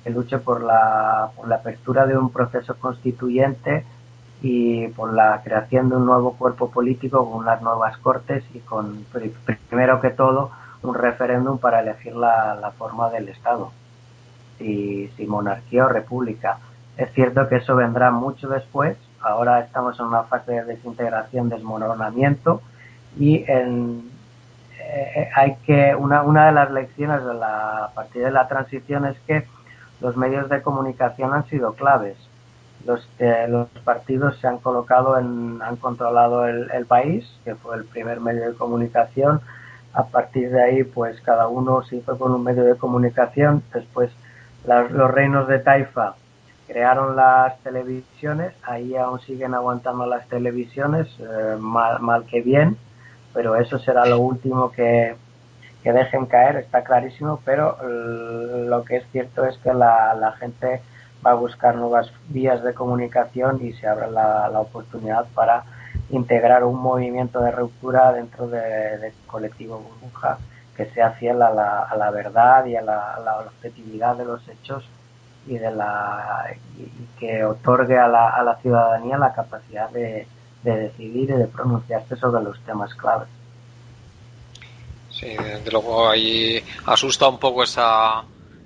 que luche por la, por la apertura de un proceso constituyente y por la creación de un nuevo cuerpo político con unas nuevas cortes y con primero que todo un referéndum para elegir la, la forma del Estado, si, si monarquía o república. Es cierto que eso vendrá mucho después, Ahora estamos en una fase de desintegración, desmoronamiento y en, eh, hay que una, una de las lecciones de la a partir de la transición es que los medios de comunicación han sido claves. Los los partidos se han colocado en, han controlado el país, que fue el primer medio de comunicación. A partir de ahí, pues cada uno se hizo con un medio de comunicación. Después los reinos de Taifa crearon las televisiones, ahí aún siguen aguantando las televisiones, eh, mal, mal, que bien, pero eso será lo último que, que dejen caer, está clarísimo, pero lo que es cierto es que la, la, gente va a buscar nuevas vías de comunicación y se abre la, la oportunidad para integrar un movimiento de ruptura dentro del de colectivo burbuja que sea fiel a la, a la verdad y a la, a la objetividad de los hechos y de la y que otorgue a la, ciudadanía la capacidad de, de decidir y de pronunciarse sobre los temas claves. Sí, desde luego ahí asusta un poco esa,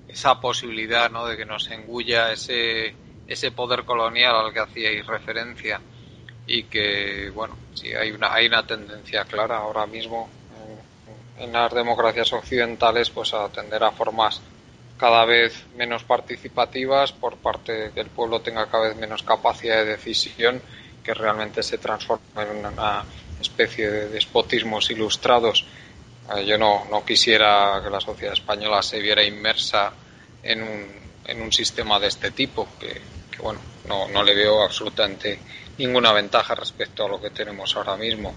esa posibilidad ¿no? de que nos engulla ese, ese poder colonial al que hacíais referencia y que, bueno, sí, hay una, hay una tendencia clara ahora mismo en, en las democracias occidentales pues a tender a formas cada vez menos participativas por parte que el pueblo tenga cada vez menos capacidad de decisión que realmente se transforma en una especie de despotismos ilustrados. Eh, yo no, no quisiera que la sociedad española se viera inmersa en un, en un sistema de este tipo, que, que bueno, no, no, le veo absolutamente ninguna ventaja respecto a lo que tenemos ahora mismo.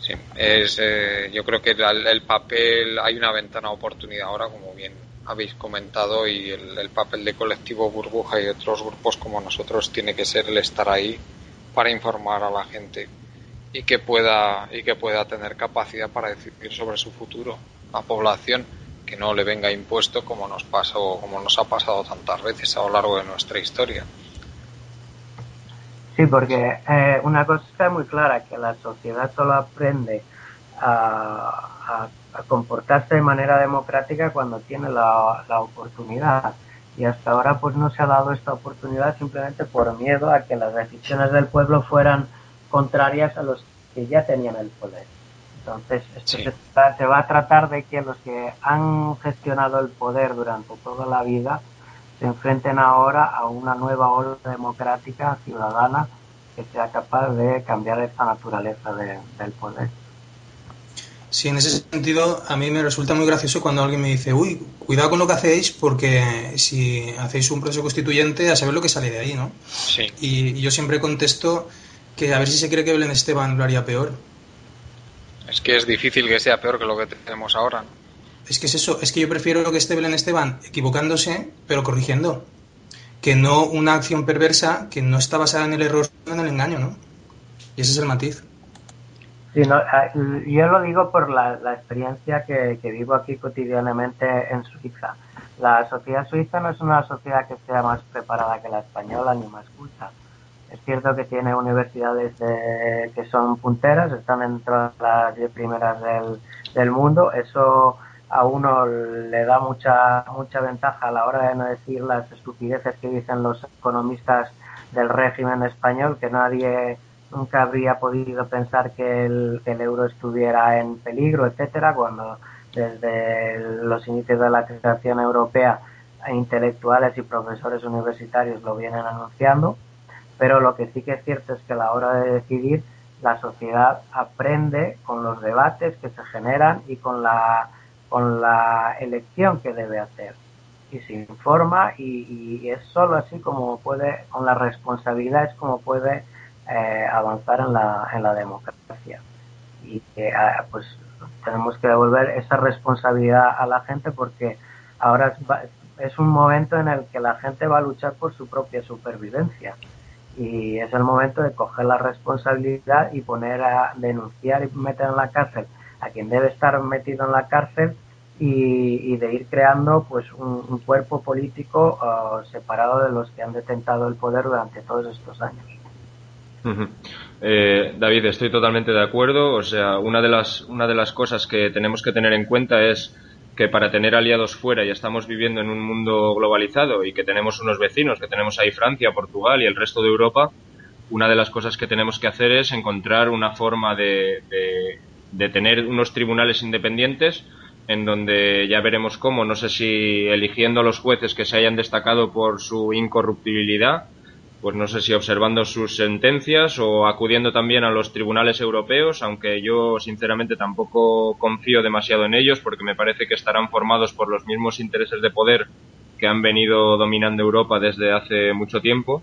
Sí, es, eh, yo creo que el, el papel, hay una ventana de oportunidad ahora, como bien habéis comentado y el, el, papel de colectivo burbuja y otros grupos como nosotros tiene que ser el estar ahí para informar a la gente y que pueda y que pueda tener capacidad para decidir sobre su futuro la población que no le venga impuesto como nos pasó como nos ha pasado tantas veces a lo largo de nuestra historia sí porque eh, una cosa está muy clara que la sociedad solo aprende a, a a comportarse de manera democrática cuando tiene la, la, oportunidad. Y hasta ahora pues no se ha dado esta oportunidad simplemente por miedo a que las decisiones del pueblo fueran contrarias a los que ya tenían el poder. Entonces, esto sí. se, se, va a tratar de que los que han gestionado el poder durante toda la vida se enfrenten ahora a una nueva ola democrática ciudadana que sea capaz de cambiar esta naturaleza de, del poder. Sí, en ese sentido a mí me resulta muy gracioso cuando alguien me dice, uy, cuidado con lo que hacéis porque si hacéis un proceso constituyente a saber lo que sale de ahí, ¿no? Sí. Y, y yo siempre contesto que a ver si se cree que Belén Esteban lo haría peor. Es que es difícil que sea peor que lo que tenemos ahora. ¿no? Es que es eso, es que yo prefiero que esté Belén Esteban equivocándose, pero corrigiendo. Que no una acción perversa que no está basada en el error, en el engaño, ¿no? Y ese es el matiz. Sí, no, yo lo digo por la, experiencia que, vivo aquí cotidianamente en Suiza. La sociedad suiza no es una sociedad que sea más preparada que la española ni más culta. Es cierto que tiene universidades de, que son punteras, están entre las diez primeras del mundo. Eso a uno le da mucha mucha ventaja a la hora de no decir las estupideces que dicen los economistas del régimen español, que nadie nunca habría podido pensar que el, que el euro estuviera en peligro, etcétera, cuando desde los inicios de la creación europea intelectuales y profesores universitarios lo vienen anunciando, pero lo que sí que es cierto es que a la hora de decidir la sociedad aprende con los debates que se generan y con la con la elección que debe hacer y se informa y, y es solo así como puede con la responsabilidad es como puede eh, avanzar en la, en la democracia. Y que pues tenemos que devolver esa responsabilidad a la gente porque ahora es un momento en el que la gente va a luchar por su propia supervivencia y es el momento de coger la responsabilidad y poner a denunciar y meter en la cárcel a quien debe estar metido en la cárcel y, y de ir creando pues un, cuerpo político uh, separado de los que han detentado el poder durante todos estos años. Eh, David, estoy totalmente de acuerdo. O sea, una de las una de las cosas que tenemos que tener en cuenta es que para tener aliados fuera y estamos viviendo en un mundo globalizado y que tenemos unos vecinos, que tenemos ahí Francia, Portugal y el resto de Europa, una de las cosas que tenemos que hacer es encontrar una forma de, de, de tener unos tribunales independientes en donde ya veremos cómo, no sé si eligiendo a los jueces que se hayan destacado por su incorruptibilidad pues no sé si observando sus sentencias o acudiendo también a los tribunales europeos, aunque yo sinceramente tampoco confío demasiado en ellos porque me parece que estarán formados por los mismos intereses de poder que han venido dominando Europa desde hace mucho tiempo.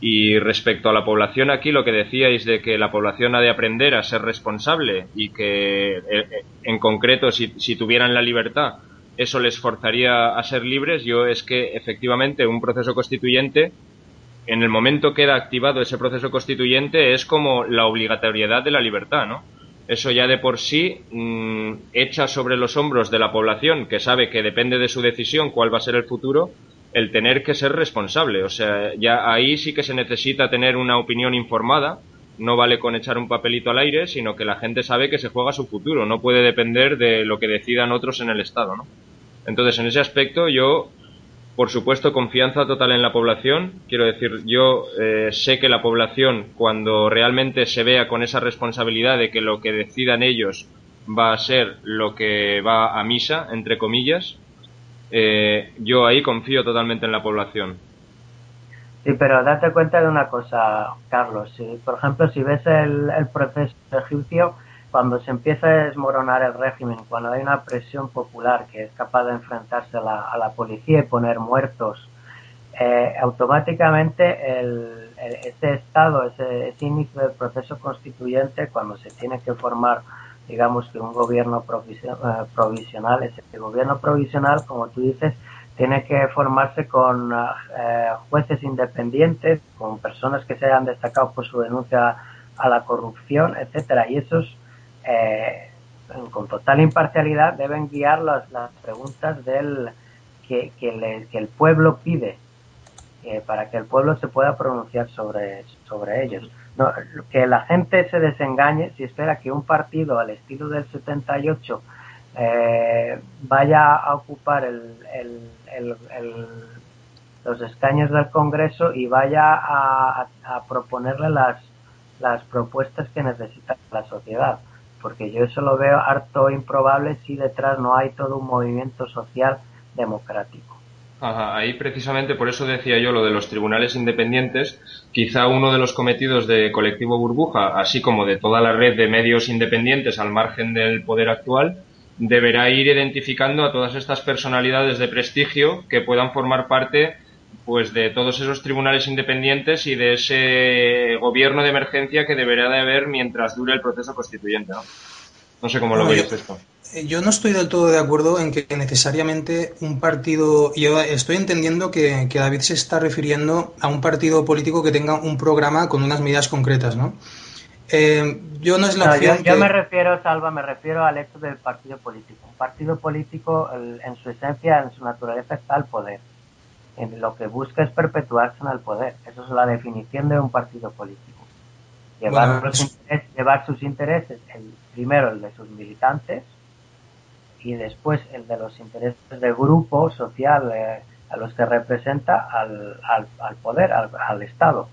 Y respecto a la población aquí, lo que decíais de que la población ha de aprender a ser responsable y que, eh, en concreto, si, si tuvieran la libertad, eso les forzaría a ser libres, yo es que efectivamente un proceso constituyente, en el momento que queda activado ese proceso constituyente, es como la obligatoriedad de la libertad, ¿no? Eso ya de por sí mm, echa sobre los hombros de la población, que sabe que depende de su decisión cuál va a ser el futuro, el tener que ser responsable. O sea, ya ahí sí que se necesita tener una opinión informada. No vale con echar un papelito al aire, sino que la gente sabe que se juega su futuro. No puede depender de lo que decidan otros en el Estado, ¿no? Entonces, en ese aspecto, yo, por supuesto, confianza total en la población. Quiero decir, yo eh, sé que la población, cuando realmente se vea con esa responsabilidad de que lo que decidan ellos va a ser lo que va a misa, entre comillas, eh, yo ahí confío totalmente en la población. Sí, pero date cuenta de una cosa, Carlos. Si, por ejemplo, si ves el, el proceso egipcio, cuando se empieza a desmoronar el régimen, cuando hay una presión popular que es capaz de enfrentarse a la, a la policía y poner muertos, eh, automáticamente el, ese estado, ese, ese, inicio del proceso constituyente, cuando se tiene que formar, digamos que un gobierno provisional, eh, provisional ese gobierno provisional, como tú dices, tiene que formarse con eh, jueces independientes, con personas que se hayan destacado por su denuncia a la corrupción, etcétera, y esos eh, con total imparcialidad deben guiar las, las preguntas del que, que, le, que, el pueblo pide eh, para que el pueblo se pueda pronunciar sobre, sobre ellos. No, que la gente se desengañe si espera que un partido al estilo del 78 eh, vaya a ocupar el, los escaños del Congreso y vaya a, a, proponerle las, las propuestas que necesita la sociedad porque yo eso lo veo harto improbable si detrás no hay todo un movimiento social democrático. Ajá, ahí precisamente por eso decía yo lo de los tribunales independientes, quizá uno de los cometidos de Colectivo Burbuja, así como de toda la red de medios independientes al margen del poder actual, deberá ir identificando a todas estas personalidades de prestigio que puedan formar parte pues de todos esos tribunales independientes y de ese gobierno de emergencia que deberá de haber mientras dure el proceso constituyente. No, no sé cómo lo veis esto. Eh, yo no estoy del todo de acuerdo en que necesariamente un partido. Yo estoy entendiendo que, que, David se está refiriendo a un partido político que tenga un programa con unas medidas concretas, ¿no? Eh, yo no es la no, opción. Yo, me refiero, Salva, me refiero al hecho del partido político. Un partido político, el, en su esencia, en su naturaleza, está el poder en lo que busca es perpetuarse en el poder. Eso es la definición de un partido político. Llevar, bueno, sus, intereses, llevar sus intereses, el, primero el de sus militantes y después el de los intereses del grupo social eh, a los que representa al, al, al poder, al, al, Estado.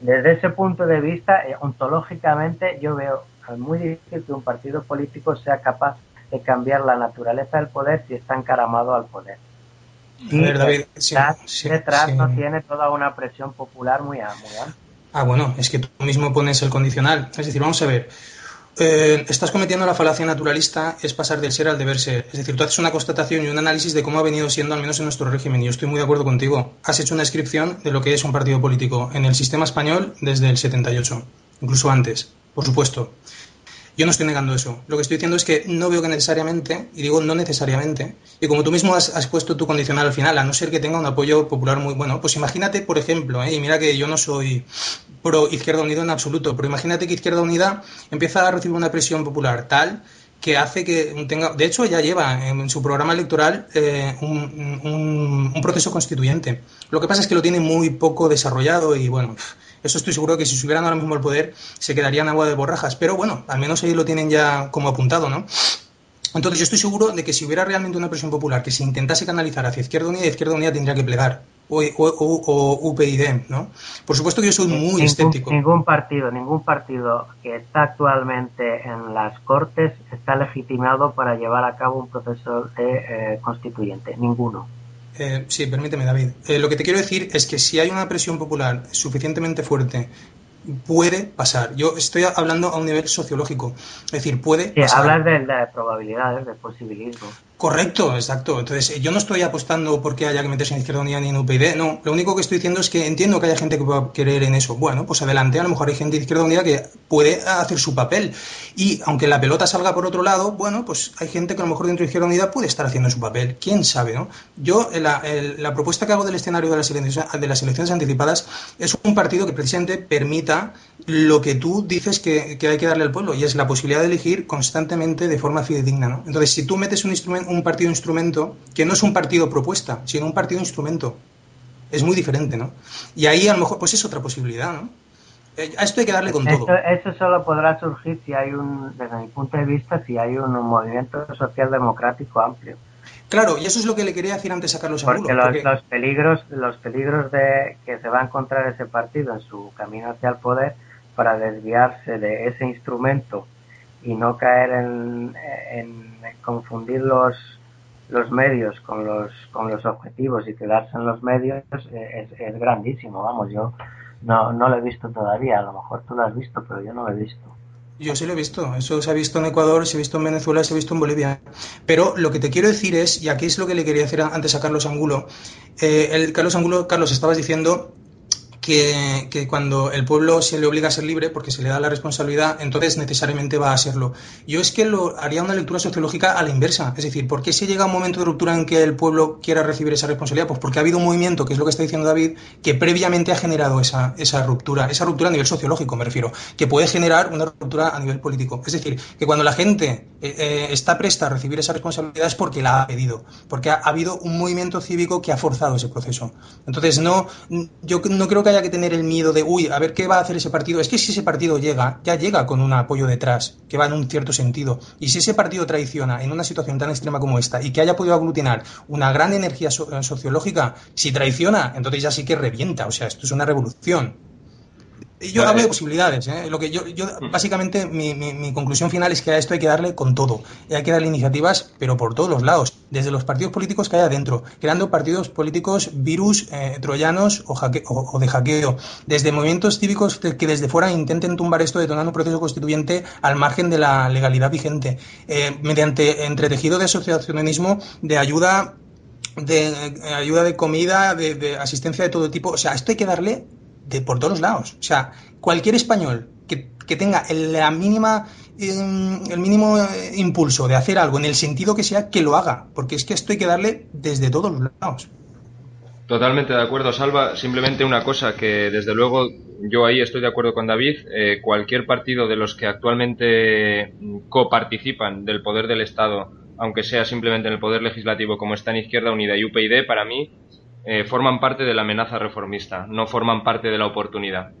Desde ese punto de vista, eh, ontológicamente, yo veo muy difícil que un partido político sea capaz de cambiar la naturaleza del poder si está encaramado al poder. Sí, ver, David, detrás, sí, detrás sí. no tiene toda una presión popular muy, muy amplia. Ah, bueno, es que tú mismo pones el condicional. Es decir, vamos a ver. Eh, estás cometiendo la falacia naturalista, es pasar del ser al deber ser. Es decir, tú haces una constatación y un análisis de cómo ha venido siendo, al menos en nuestro régimen, y yo estoy muy de acuerdo contigo. Has hecho una descripción de lo que es un partido político en el sistema español desde el 78, incluso antes, por supuesto. Yo no estoy negando eso. Lo que estoy diciendo es que no veo que necesariamente, y digo no necesariamente, y como tú mismo has, puesto tu condicional al final, a no ser que tenga un apoyo popular muy bueno, pues imagínate, por ejemplo, ¿eh? y mira que yo no soy pro Izquierda Unida en absoluto, pero imagínate que Izquierda Unida empieza a recibir una presión popular tal que hace que tenga, de hecho ya lleva en su programa electoral eh, un, proceso constituyente. Lo que pasa es que lo tiene muy poco desarrollado y bueno, eso estoy seguro que si subieran ahora mismo el poder se quedarían agua de borrajas, pero bueno, al menos ahí lo tienen ya como apuntado, ¿no? Entonces yo estoy seguro de que si hubiera realmente una presión popular que se intentase canalizar hacia Izquierda Unida, Izquierda Unida tendría que plegar. O, o, o, o UPyD, ¿no? Por supuesto que yo soy muy ningún, escéptico. Ningún partido, ningún partido que está actualmente en las Cortes está legitimado para llevar a cabo un proceso de, eh, constituyente. Ninguno. Eh, sí, permíteme, David. Eh, lo que te quiero decir es que si hay una presión popular suficientemente fuerte, puede pasar. Yo estoy hablando a un nivel sociológico. Es decir, puede sí, pasar. Hablas de, de, probabilidades, de posibilismo. Correcto, exacto. Entonces, yo no estoy apostando porque haya que meterse en Izquierda Unida ni en UPyD, no. Lo único que estoy diciendo es que entiendo que haya gente que pueda querer en eso. Bueno, pues adelante, a lo mejor hay gente de Izquierda Unida que puede hacer su papel. Y aunque la pelota salga por otro lado, bueno, pues hay gente que a lo mejor dentro de Izquierda Unida puede estar haciendo su papel. ¿Quién sabe, no? Yo, la, la propuesta que hago del escenario de las, elecciones, de las elecciones anticipadas es un partido que precisamente permita lo que tú dices que, que hay que darle al pueblo, y es la posibilidad de elegir constantemente de forma fidedigna, ¿no? Entonces, si tú metes un instrumento un partido instrumento que no es un partido propuesta, sino un partido instrumento. Es muy diferente, ¿no? Y ahí a lo mejor pues es otra posibilidad, ¿no? Eh, a esto hay que darle con todo. Eso solo podrá surgir si hay un, desde mi punto de vista, si hay un, movimiento social democrático amplio. Claro, y eso es lo que le quería decir antes a Carlos Porque, los, los, peligros, los peligros de que se va a encontrar ese partido en su camino hacia el poder para desviarse de ese instrumento y no caer en, confundir los, los medios con los, con los objetivos y quedarse en los medios es, es grandísimo. Vamos, yo no, no lo he visto todavía. A lo mejor tú lo has visto, pero yo no lo he visto. Yo sí lo he visto. Eso se ha visto en Ecuador, se ha visto en Venezuela, se ha visto en Bolivia. Pero lo que te quiero decir es, y aquí es lo que le quería decir antes a Carlos Angulo, eh, el Carlos Angulo, Carlos, estabas diciendo que, cuando el pueblo se le obliga a ser libre porque se le da la responsabilidad, entonces necesariamente va a serlo. Yo es que lo haría una lectura sociológica a la inversa. Es decir, ¿por qué se llega a un momento de ruptura en que el pueblo quiera recibir esa responsabilidad? Pues porque ha habido un movimiento, que es lo que está diciendo David, que previamente ha generado esa, esa ruptura, esa ruptura a nivel sociológico, me refiero, que puede generar una ruptura a nivel político. Es decir, que cuando la gente eh, eh, está presta a recibir esa responsabilidad es porque la ha pedido, porque ha, ha habido un movimiento cívico que ha forzado ese proceso. Entonces, no, yo no creo que haya que tener el miedo de, uy, a ver qué va a hacer ese partido. Es que si ese partido llega, ya llega con un apoyo detrás, que va en un cierto sentido. Y si ese partido traiciona en una situación tan extrema como esta y que haya podido aglutinar una gran energía eh, sociológica, si traiciona, entonces ya sí que revienta. O sea, esto es una revolución. Yo hablo de posibilidades. ¿eh? Lo que yo, yo básicamente mi, mi, conclusión final es que a esto hay que darle con todo. Hay que darle iniciativas, pero por todos los lados, desde los partidos políticos que hay adentro, creando partidos políticos virus eh, troyanos o, o, de hackeo, desde movimientos cívicos que desde fuera intenten tumbar esto detonando un proceso constituyente al margen de la legalidad vigente, eh, mediante entretejido de asociacionismo, de ayuda de ayuda de comida, de, de asistencia de todo tipo. O sea, esto hay que darle de por todos lados. O sea, cualquier español que, que tenga la mínima, em, el mínimo eh, impulso de hacer algo en el sentido que sea, que lo haga, porque es que esto hay que darle desde todos los lados. Totalmente de acuerdo, Salva. Simplemente una cosa que desde luego yo ahí estoy de acuerdo con David. Eh, cualquier partido de los que actualmente coparticipan del poder del Estado, aunque sea simplemente en el poder legislativo como está en Izquierda Unida y UPyD, para mí eh, forman parte de la amenaza reformista, no forman parte de la oportunidad.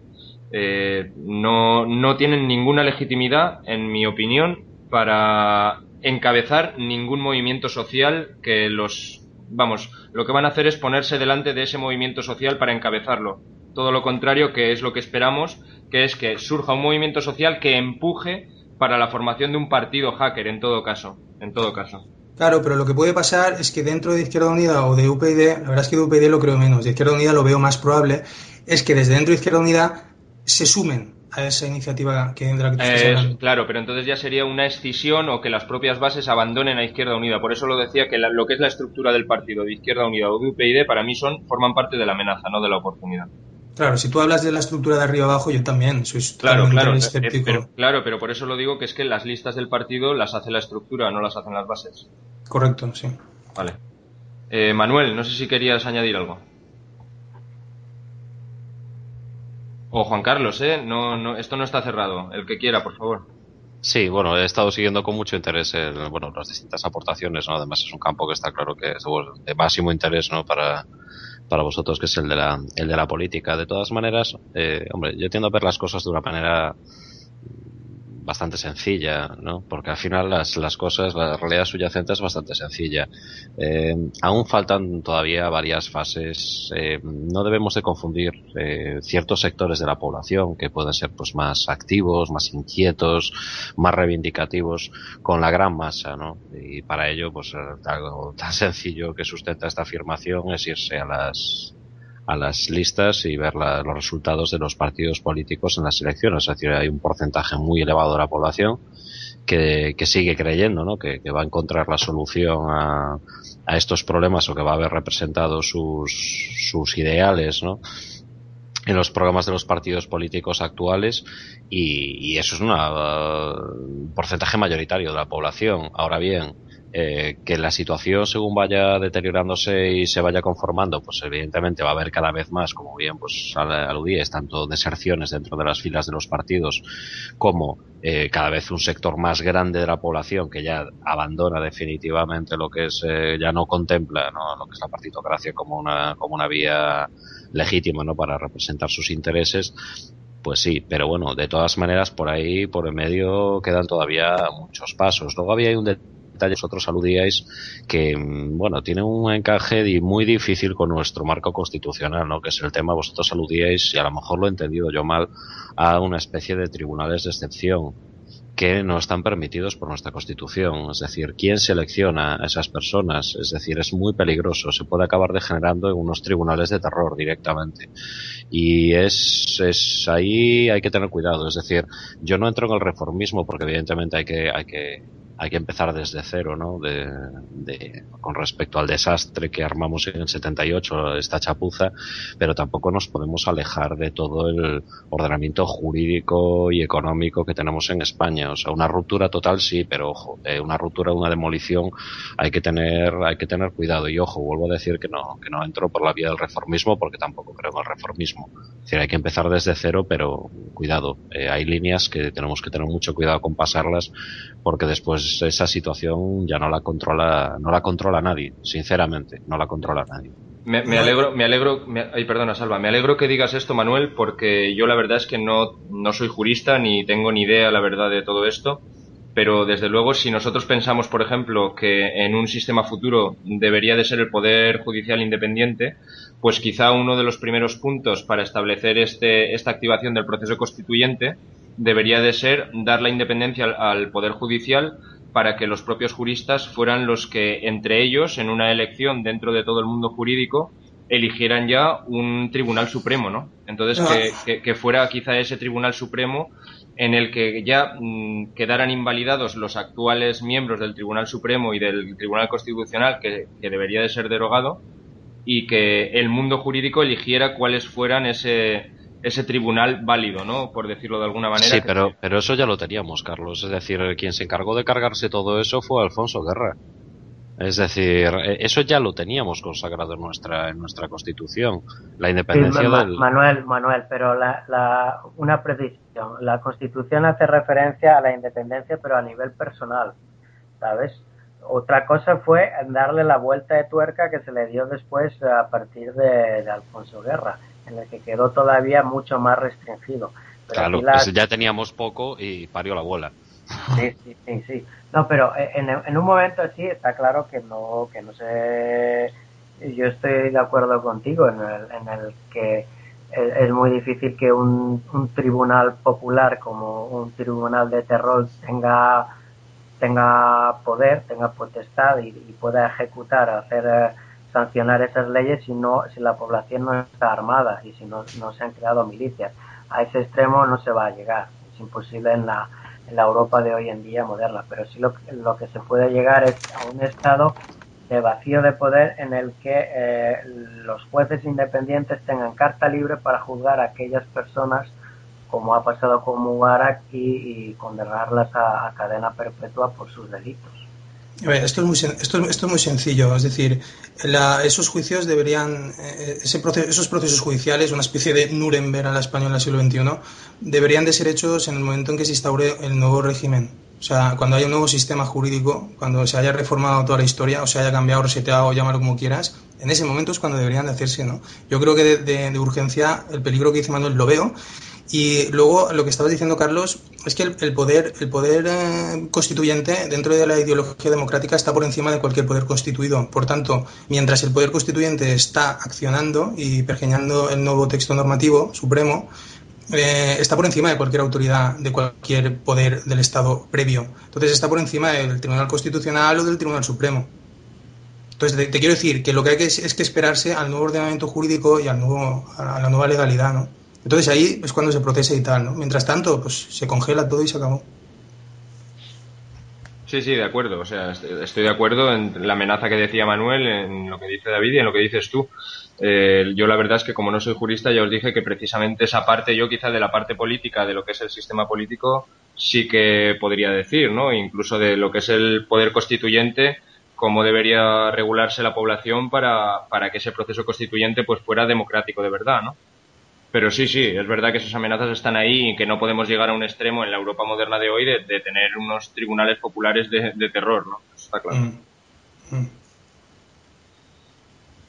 Eh, no, no tienen ninguna legitimidad, en mi opinión, para encabezar ningún movimiento social que los vamos, lo que van a hacer es ponerse delante de ese movimiento social para encabezarlo. Todo lo contrario que es lo que esperamos, que es que surja un movimiento social que empuje para la formación de un partido hacker en todo caso, en todo caso. Claro, pero lo que puede pasar es que dentro de Izquierda Unida o de UPyD, la verdad es que de UPyD lo creo menos, de Izquierda Unida lo veo más probable, es que desde dentro de Izquierda Unida se sumen a esa iniciativa que, de la que tú Claro, pero entonces ya sería una escisión o que las propias bases abandonen a Izquierda Unida. Por eso lo decía que lo que es la estructura del partido de Izquierda Unida o de UPyD para mí son forman parte de la amenaza, no de la oportunidad. Claro, si tú hablas de la estructura de arriba abajo, yo también soy claro, claro, eh, escéptico. Pero, claro, pero por eso lo digo que es que las listas del partido las hace la estructura, no las hacen las bases. Correcto, sí. Vale. Eh, Manuel, no sé si querías añadir algo. O Juan Carlos, ¿eh? No, no, esto no está cerrado. El que quiera, por favor. Sí, bueno, he estado siguiendo con mucho interés bueno, las distintas aportaciones, ¿no? Además es un campo que está claro que es de máximo interés, ¿no? Para, para vosotros, que es el de la, el de la política. De todas maneras, eh, hombre, yo tiendo a ver las cosas de una manera bastante sencilla, ¿no? Porque al final las, las cosas, la realidad subyacente es bastante sencilla. Eh, aún faltan todavía varias fases. Eh, no debemos de confundir eh, ciertos sectores de la población que pueden ser pues más activos, más inquietos, más reivindicativos con la gran masa, ¿no? Y para ello, pues algo tan sencillo que sustenta esta afirmación es irse a las a las listas y ver los resultados de los partidos políticos en las elecciones. Es decir, hay un porcentaje muy elevado de la población que, sigue creyendo ¿no? que, va a encontrar la solución a, a, estos problemas o que va a haber representado sus, sus ideales ¿no? en los programas de los partidos políticos actuales y, eso es un uh, porcentaje mayoritario de la población. Ahora bien, eh, que la situación según vaya deteriorándose y se vaya conformando, pues evidentemente va a haber cada vez más, como bien pues aludíes, tanto deserciones dentro de las filas de los partidos como eh, cada vez un sector más grande de la población que ya abandona definitivamente lo que es, eh, ya no contempla ¿no? lo que es la partitocracia como una, como una vía legítima ¿no? para representar sus intereses, pues sí, pero bueno, de todas maneras por ahí, por el medio, quedan todavía muchos pasos. Luego había un detalle, vosotros aludíais, que, mm, bueno, tiene un encaje muy difícil con nuestro marco constitucional, ¿no? Que es el tema, vosotros aludíais, y a lo mejor lo he entendido yo mal, a una especie de tribunales de excepción que no están permitidos por nuestra Constitución. Es decir, ¿quién selecciona a esas personas? Es decir, es muy peligroso. Se puede acabar degenerando en unos tribunales de terror directamente. Y es, es ahí hay que tener cuidado. Es decir, yo no entro en el reformismo porque evidentemente hay que, hay que hay que empezar desde cero, ¿no? De, con respecto al desastre que armamos en el 78, esta chapuza, pero tampoco nos podemos alejar de todo el ordenamiento jurídico y económico que tenemos en España. O sea, una ruptura total sí, pero ojo, una ruptura, una demolición, hay que tener, hay que tener cuidado. Y ojo, vuelvo a decir que no, que no entro por la vía del reformismo porque tampoco creo en el reformismo. Es decir, hay que empezar desde cero, pero cuidado, eh, hay líneas que tenemos que tener mucho cuidado con pasarlas porque después esa situación ya no la controla, no la controla nadie, sinceramente, no la controla nadie. Me, alegro, me alegro, ay, perdona, Salva, me alegro que digas esto, Manuel, porque yo la verdad es que no, no soy jurista ni tengo ni idea, la verdad, de todo esto, pero desde luego si nosotros pensamos, por ejemplo, que en un sistema futuro debería de ser el Poder Judicial independiente, pues quizá uno de los primeros puntos para establecer este, esta activación del proceso constituyente debería de ser dar la independencia al Poder Judicial para que los propios juristas fueran los que, entre ellos, en una elección dentro de todo el mundo jurídico, eligieran ya un tribunal supremo, ¿no? Entonces, que, que, fuera quizá ese tribunal supremo en el que ya mm, quedaran invalidados los actuales miembros del Tribunal Supremo y del Tribunal Constitucional, que, que debería de ser derogado, y que el mundo jurídico eligiera cuáles fueran ese, ese tribunal válido, ¿no? Por decirlo de alguna manera. Sí, pero, pero eso ya lo teníamos, Carlos. Es decir, quien se encargó de cargarse todo eso fue Alfonso Guerra. Es decir, e, eso ya lo teníamos consagrado en nuestra en nuestra Constitución, la independencia del... Manuel, Manuel, pero la, la, una precisión. La Constitución hace referencia a la independencia, pero a nivel personal, ¿sabes? Otra cosa fue darle la vuelta de tuerca que se le dio después a partir de Alfonso Guerra en el que quedó todavía mucho más restringido. claro, pues ya teníamos poco y parió la bola. Sí, sí, sí, sí. No, pero en, en un momento así está claro que no, que no sé. Yo estoy de acuerdo contigo en el, en el que es, muy difícil que un, un, tribunal popular como un tribunal de terror tenga tenga poder, tenga potestad y, pueda ejecutar, hacer eh, sancionar esas leyes si no si la población no está armada y si no, no se han creado milicias. A ese extremo no se va a llegar. Es imposible en la, en la Europa de hoy en día moderna. Pero sí lo, lo que se puede llegar es a un estado de vacío de poder en el que eh, los jueces independientes tengan carta libre para juzgar a aquellas personas como ha pasado con Mubarak y, condenarlas a cadena perpetua por sus delitos esto, es muy, esto, esto, es muy sencillo, es decir, esos juicios deberían, eh, ese esos procesos judiciales, una especie de Nuremberg a la española del siglo XXI, deberían de ser hechos en el momento en que se instaure el nuevo régimen. O sea, cuando haya un nuevo sistema jurídico, cuando se haya reformado toda la historia, o se haya cambiado, reseteado, llámalo como quieras, en ese momento es cuando deberían de hacerse, ¿no? Yo creo que de, de urgencia el peligro que dice Manuel lo veo y luego lo que estabas diciendo, Carlos, es que el, poder, eh, constituyente dentro de la ideología democrática está por encima de cualquier poder constituido. Por tanto, mientras el poder constituyente está accionando y pergeñando el nuevo texto normativo supremo, eh, está por encima de cualquier autoridad, de cualquier poder del Estado previo. Entonces está por encima del Tribunal Constitucional o del Tribunal Supremo. Entonces te, quiero decir que lo que hay que es, que esperarse al nuevo ordenamiento jurídico y al nuevo, a la nueva legalidad, ¿no? Entonces ahí es cuando se procesa y tal, ¿no? Mientras tanto, pues se congela todo y se acabó. Sí, sí, de acuerdo. O sea, estoy de acuerdo en la amenaza que decía Manuel, en lo que dice David y en lo que dices tú. Eh, yo la verdad es que como no soy jurista ya os dije que precisamente esa parte, yo quizá de la parte política de lo que es el sistema político sí que podría decir, ¿no? Incluso de lo que es el poder constituyente, cómo debería regularse la población para, para que ese proceso constituyente pues fuera democrático de verdad, ¿no? Pero sí, sí, es verdad que esas amenazas están ahí y que no podemos llegar a un extremo en la Europa moderna de hoy de, tener unos tribunales populares de, terror, ¿no? Eso está claro. Mm. Mm.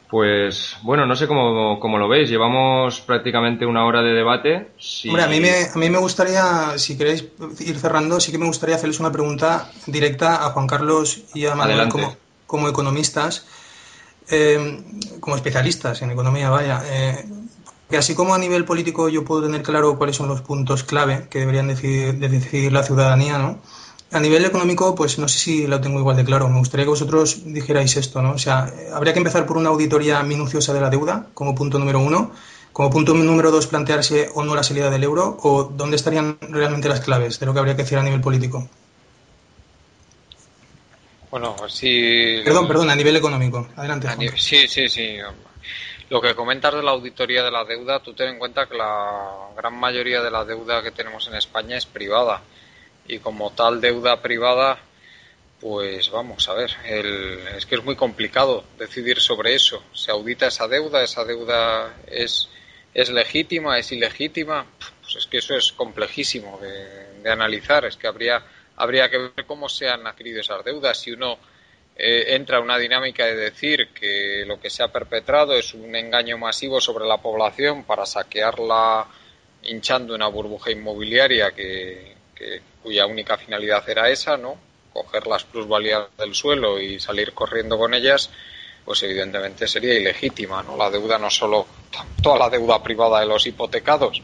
Pues bueno, no sé cómo, lo veis. Llevamos prácticamente una hora de debate. Hombre, a mí, me, a mí me gustaría, si queréis ir cerrando, sí que me gustaría hacerles una pregunta directa a Juan Carlos y a Manuel como, como, economistas, eh, como especialistas en economía, vaya. Eh, que así como a nivel político yo puedo tener claro cuáles son los puntos clave que deberían decidir, decidir la ciudadanía, ¿no? A nivel económico, pues no sé si lo tengo igual de claro. Me gustaría que vosotros dijerais esto, ¿no? O sea, habría que empezar por una auditoría minuciosa de la deuda, como punto número uno. Como punto número dos, plantearse o no la salida del euro, o dónde estarían realmente las claves de lo que habría que hacer a nivel político. Bueno, sí. Perdón, perdón, a nivel económico. Adelante. sí, sí, sí. Lo que comentas de la auditoría de la deuda, tú ten en cuenta que la gran mayoría de la deuda que tenemos en España es privada. Y como tal deuda privada, pues vamos a ver, es que es muy complicado decidir sobre eso. Se audita esa deuda, esa deuda es, es legítima, es ilegítima. Pues es que eso es complejísimo de, de analizar. Es que habría, habría que ver cómo se han adquirido esas deudas. Si uno eh, entra una dinámica de decir que lo que se ha perpetrado es un engaño masivo sobre la población para saquearla hinchando una burbuja inmobiliaria que, cuya única finalidad era esa, ¿no? Coger las plusvalías del suelo y salir corriendo con ellas, pues evidentemente sería ilegítima, ¿no? La deuda no solo toda la deuda privada de los hipotecados,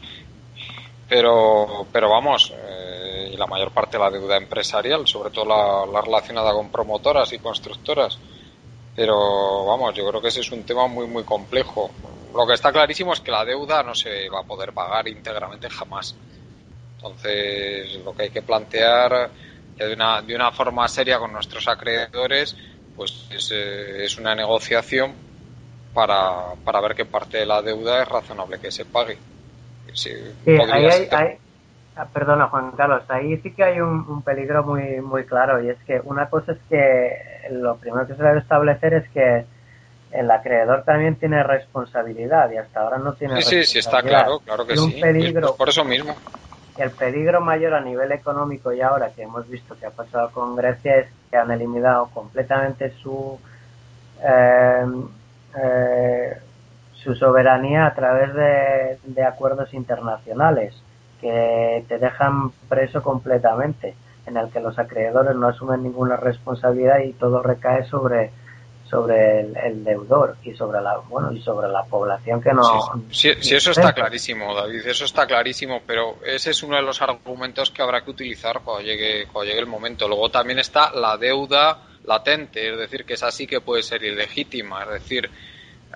pero, pero vamos, eh, y la mayor parte de la deuda empresarial, sobre todo la, relacionada con promotoras y constructoras. Pero vamos, yo creo que ese es un tema muy, muy complejo. Lo que está clarísimo es que la deuda no se va a poder pagar íntegramente jamás. Entonces, lo que hay que plantear de una, de una forma seria con nuestros acreedores, pues es, eh, es una negociación para, para ver qué parte de la deuda es razonable que se pague. Sí, ahí hay, ah, perdona Juan Carlos, ahí sí que hay un, peligro muy, muy claro y es que una cosa es que lo primero que se debe establecer es que el acreedor también tiene responsabilidad y hasta ahora no tiene sí, Sí, sí, está claro, claro que sí. Peligro, por eso mismo. El peligro mayor a nivel económico y ahora que hemos visto que ha pasado con Grecia es que han eliminado completamente su eh, eh, su soberanía a través de, acuerdos internacionales que te dejan preso completamente, en el que los acreedores no asumen ninguna responsabilidad y todo recae sobre sobre el, deudor y sobre la bueno y sobre la población que no sí, eso está clarísimo David eso está clarísimo pero ese es uno de los argumentos que habrá que utilizar cuando llegue cuando llegue el momento. Luego también está la deuda latente es decir que es así que puede ser ilegítima es decir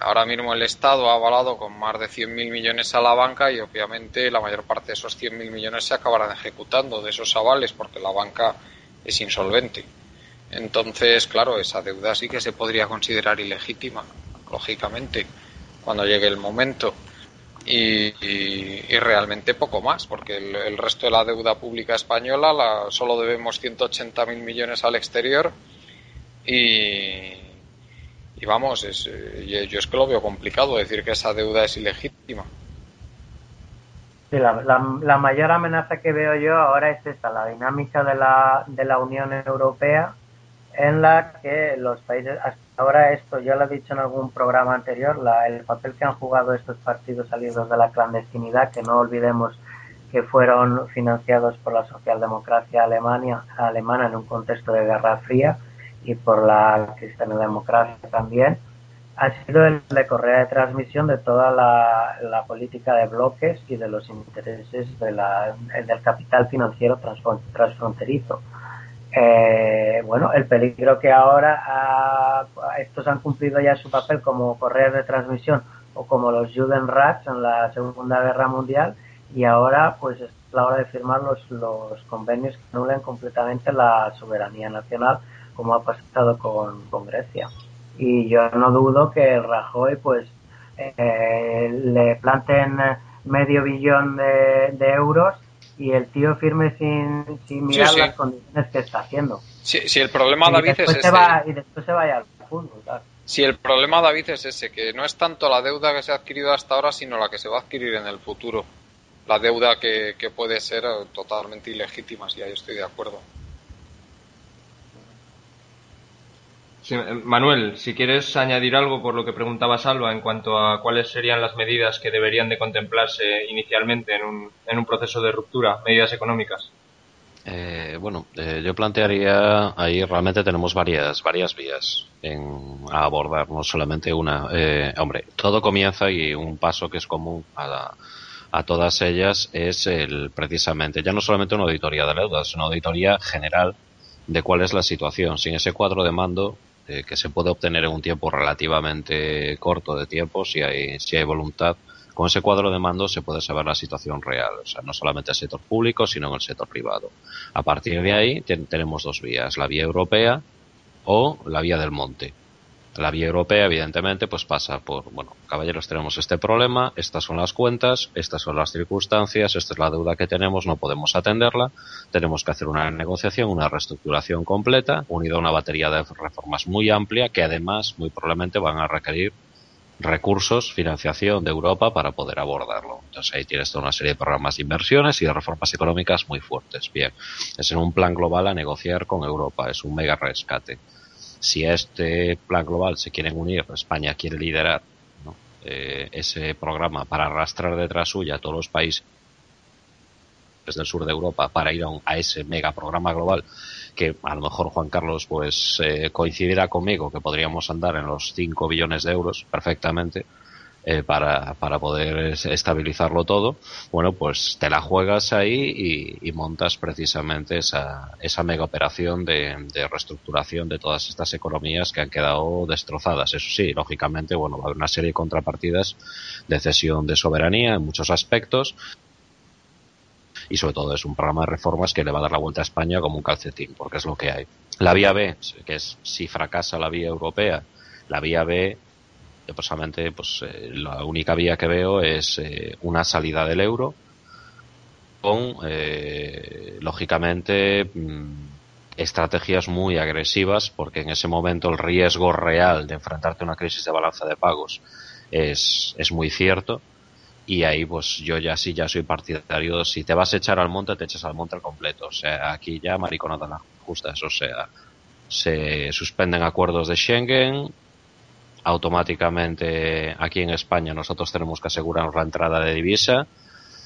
Ahora mismo el Estado ha avalado con más de 100.000 millones a la banca y obviamente la mayor parte de esos 100.000 millones se acabarán ejecutando de esos avales porque la banca es insolvente. Entonces, claro, esa deuda sí que se podría considerar ilegítima, lógicamente, cuando llegue el momento. Y, realmente poco más, porque el, resto de la deuda pública española la, solo debemos 180.000 millones al exterior y, y vamos, es, eh, yo es que lo veo complicado decir que esa deuda es ilegítima. Sí, la, la, mayor amenaza que veo yo ahora es esta, la dinámica de la, de la Unión Europea en la que los países, hasta ahora esto, ya lo he dicho en algún programa anterior, la, el papel que han jugado estos partidos salidos de la clandestinidad, que no olvidemos que fueron financiados por la socialdemocracia alemania, alemana en un contexto de Guerra Fría, y por la cristiano-democracia también, ha sido el de correa de transmisión de toda la, política de bloques y de los intereses de la, del capital financiero transfronterizo. Eh, bueno, el peligro que ahora estos han cumplido ya su papel como correas de transmisión o como los Judenrats en la Segunda Guerra Mundial y ahora pues es la hora de firmar los, los convenios que anulen completamente la soberanía nacional como ha pasado con, con Grecia. Y yo no dudo que Rajoy pues eh, le planten medio billón de, euros y el tío firme sin, sin mirar las condiciones que está haciendo. Si, el problema, David, es ese. y después se vaya al fútbol, Si el problema, David, es ese, que no es tanto la deuda que se ha adquirido hasta ahora, sino la que se va a adquirir en el futuro. La deuda que, que puede ser totalmente ilegítima, si ahí estoy de acuerdo. Manuel, si quieres añadir algo por lo que preguntaba Salva en cuanto a cuáles serían las medidas que deberían de contemplarse inicialmente en un, en un proceso de ruptura, medidas económicas. Eh, bueno, eh, yo plantearía ahí realmente tenemos varias varias vías en, a abordar, no solamente una. Eh, hombre, todo comienza y un paso que es común a, a todas ellas es el precisamente ya no solamente una auditoría de deudas, una auditoría general de cuál es la situación. Sin ese cuadro de mando eh, que se puede obtener en un tiempo relativamente corto de tiempo, si hay, si hay voluntad, con ese cuadro de mando se puede saber la situación real, o sea, no solamente en el sector público, sino en el sector privado. A partir de ahí tenemos dos vías, la vía europea o la vía del monte. La vía europea, evidentemente, pues pasa por, bueno, caballeros, tenemos este problema, estas son las cuentas, estas son las circunstancias, esta es la deuda que tenemos, no podemos atenderla, tenemos que hacer una negociación, una reestructuración completa, unida a una batería de reformas muy amplia que además, muy probablemente, van a requerir recursos, financiación de Europa para poder abordarlo. Entonces ahí tienes toda una serie de programas de inversiones y de reformas económicas muy fuertes. Bien, es en un plan global a negociar con Europa, es un mega rescate si a este plan global se quieren unir, España quiere liderar eh, ese programa para arrastrar detrás suya a todos los países del sur de Europa para ir a, ese mega programa global que a lo mejor Juan Carlos pues eh, coincidirá conmigo que podríamos andar en los 5 billones de euros perfectamente eh, para, para poder estabilizarlo todo, bueno, pues te la juegas ahí y, montas precisamente esa, esa mega operación de, reestructuración de todas estas economías que han quedado destrozadas. Eso sí, lógicamente, bueno, va a haber una serie de contrapartidas de cesión de soberanía en muchos aspectos, y sobre todo es un programa de reformas que le va a dar la vuelta a España como un calcetín, porque es lo que hay. La vía B, que es si fracasa la vía europea, la vía B yo personalmente, pues eh, la única vía que veo es eh, una salida del euro con, eh, lógicamente, mm, estrategias muy agresivas, porque en ese momento el riesgo real de enfrentarte a una crisis de balanza de pagos es, es muy cierto. Y ahí, pues yo ya sí, ya soy partidario. Si te vas a echar al monte, te echas al monte al completo. O sea, aquí ya mariconada las justas. O sea, se suspenden acuerdos de Schengen, automáticamente aquí en España nosotros tenemos que asegurarnos la entrada de divisa,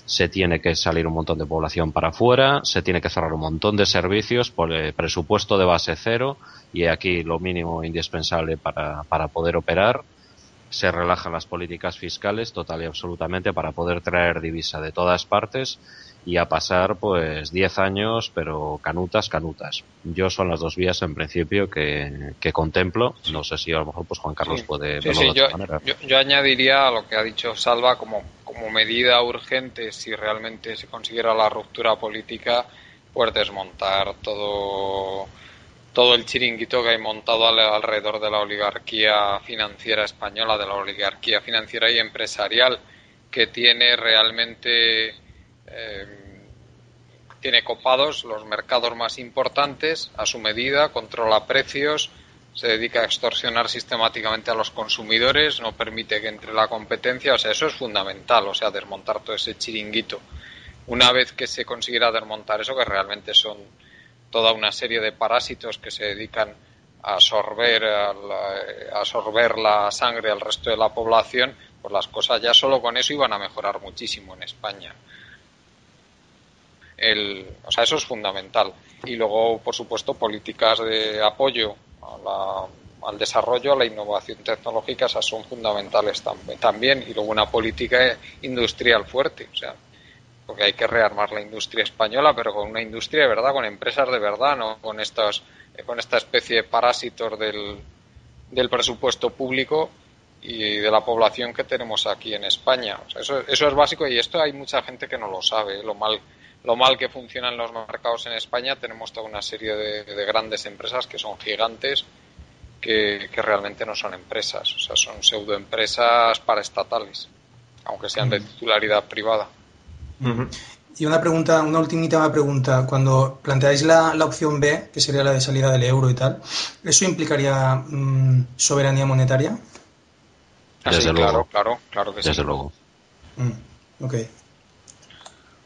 se tiene que salir un montón de población para afuera, se tiene que cerrar un montón de servicios por el presupuesto de base cero y aquí lo mínimo indispensable para, para poder operar. Se relajan las políticas fiscales total y absolutamente para poder traer divisa de todas partes y a pasar pues 10 años, pero canutas, canutas. Yo son las dos vías en principio que, que contemplo. No sé si a lo mejor pues Juan Carlos puede verlo de yo, manera. Yo, añadiría a lo que ha dicho Salva como, como medida urgente si realmente se consiguiera la ruptura política, pues desmontar todo todo el chiringuito que hay montado alrededor de la oligarquía financiera española, de la oligarquía financiera y empresarial, que tiene realmente eh, tiene copados los mercados más importantes a su medida, controla precios, se dedica a extorsionar sistemáticamente a los consumidores, no permite que entre la competencia, o sea, eso es fundamental, o sea, desmontar todo ese chiringuito. Una vez que se consiguiera desmontar eso, que realmente son toda una serie de parásitos que se dedican a absorber, a, absorber la sangre al resto de la población, pues las cosas ya solo con eso iban a mejorar muchísimo en España o sea, eso es fundamental. Y luego, por supuesto, políticas de apoyo al desarrollo, a la innovación tecnológica, esas son fundamentales también. Y luego una política industrial fuerte, o sea, porque hay que rearmar la industria española, pero con una industria de verdad, con empresas de verdad, no con estos, con esta especie de parásitos del, del presupuesto público y de la población que tenemos aquí en España. eso, eso es básico y esto hay mucha gente que no lo sabe, lo mal, lo mal que funcionan los mercados en España. Tenemos toda una serie de, grandes empresas que son gigantes que, realmente no son empresas, o sea, son pseudoempresas paraestatales, aunque sean de titularidad privada. Y una pregunta, una ultimita pregunta. Cuando planteáis la, la, opción B, que sería la de salida del euro y tal, ¿eso implicaría mm, soberanía monetaria? Desde luego. Claro, claro, que Desde luego. Mm, ok.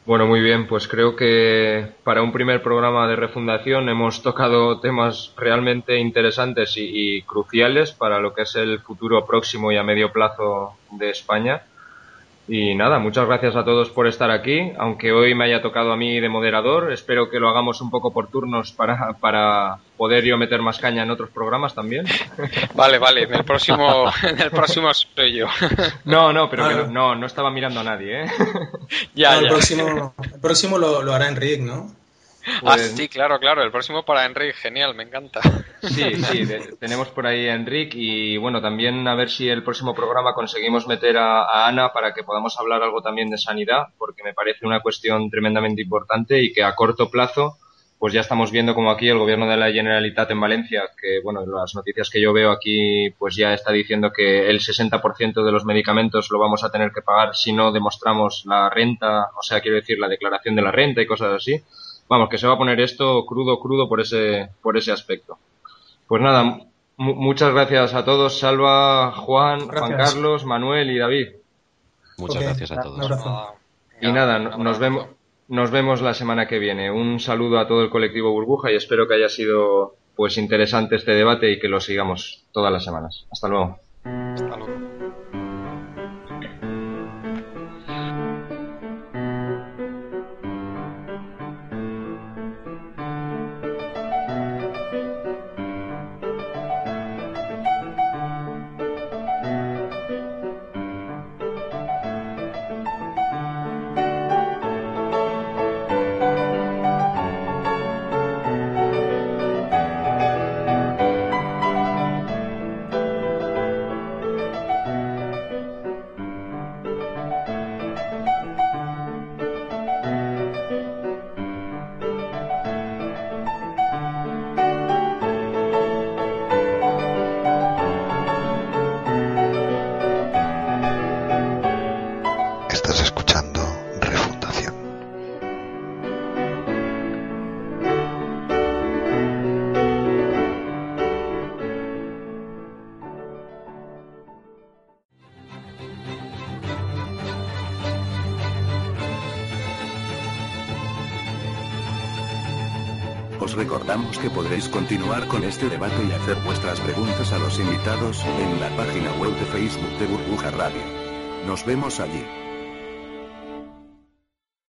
Bueno, muy bien, pues creo que para un primer programa de refundación hemos tocado temas realmente interesantes y cruciales para lo que es el futuro próximo y a medio plazo de España. Y nada, muchas gracias a todos por estar aquí, aunque hoy me haya tocado a mí de moderador. Espero que lo hagamos un poco por turnos para, para poder yo meter más caña en otros programas también. Vale, vale, en el próximo, en el próximo soy yo. No, no, pero no, no, estaba mirando a nadie, ¿eh? Ya, El próximo, el próximo lo, lo hará Enrique, ¿no? Ah, pues sí, claro, claro. El próximo para Enrique, genial, me encanta. Sí, sí, tenemos por ahí a Enrique y bueno, también a ver si el próximo programa conseguimos meter a, Ana para que podamos hablar algo también de sanidad, porque me parece una cuestión tremendamente importante y que a corto plazo, pues ya estamos viendo como aquí el gobierno de la Generalitat en Valencia, que bueno, las noticias que yo veo aquí, pues ya está diciendo que el 60% de los medicamentos lo vamos a tener que pagar si no demostramos la renta, o sea, quiero decir, la declaración de la renta y cosas así vamos, que se va a poner esto crudo, crudo por ese, por ese aspecto. Pues nada, muchas gracias a todos, Salva, Juan, Juan Carlos, Manuel y David. Muchas gracias a todos. Y nada, nos vemos, nos vemos la semana que viene. Un saludo a todo el colectivo Burbuja y espero que haya sido pues interesante este debate y que lo sigamos todas las semanas. Hasta luego. Hasta luego. Que podréis continuar con este debate y hacer vuestras preguntas a los invitados en la página web de Facebook de Burbuja Radio. Nos vemos allí.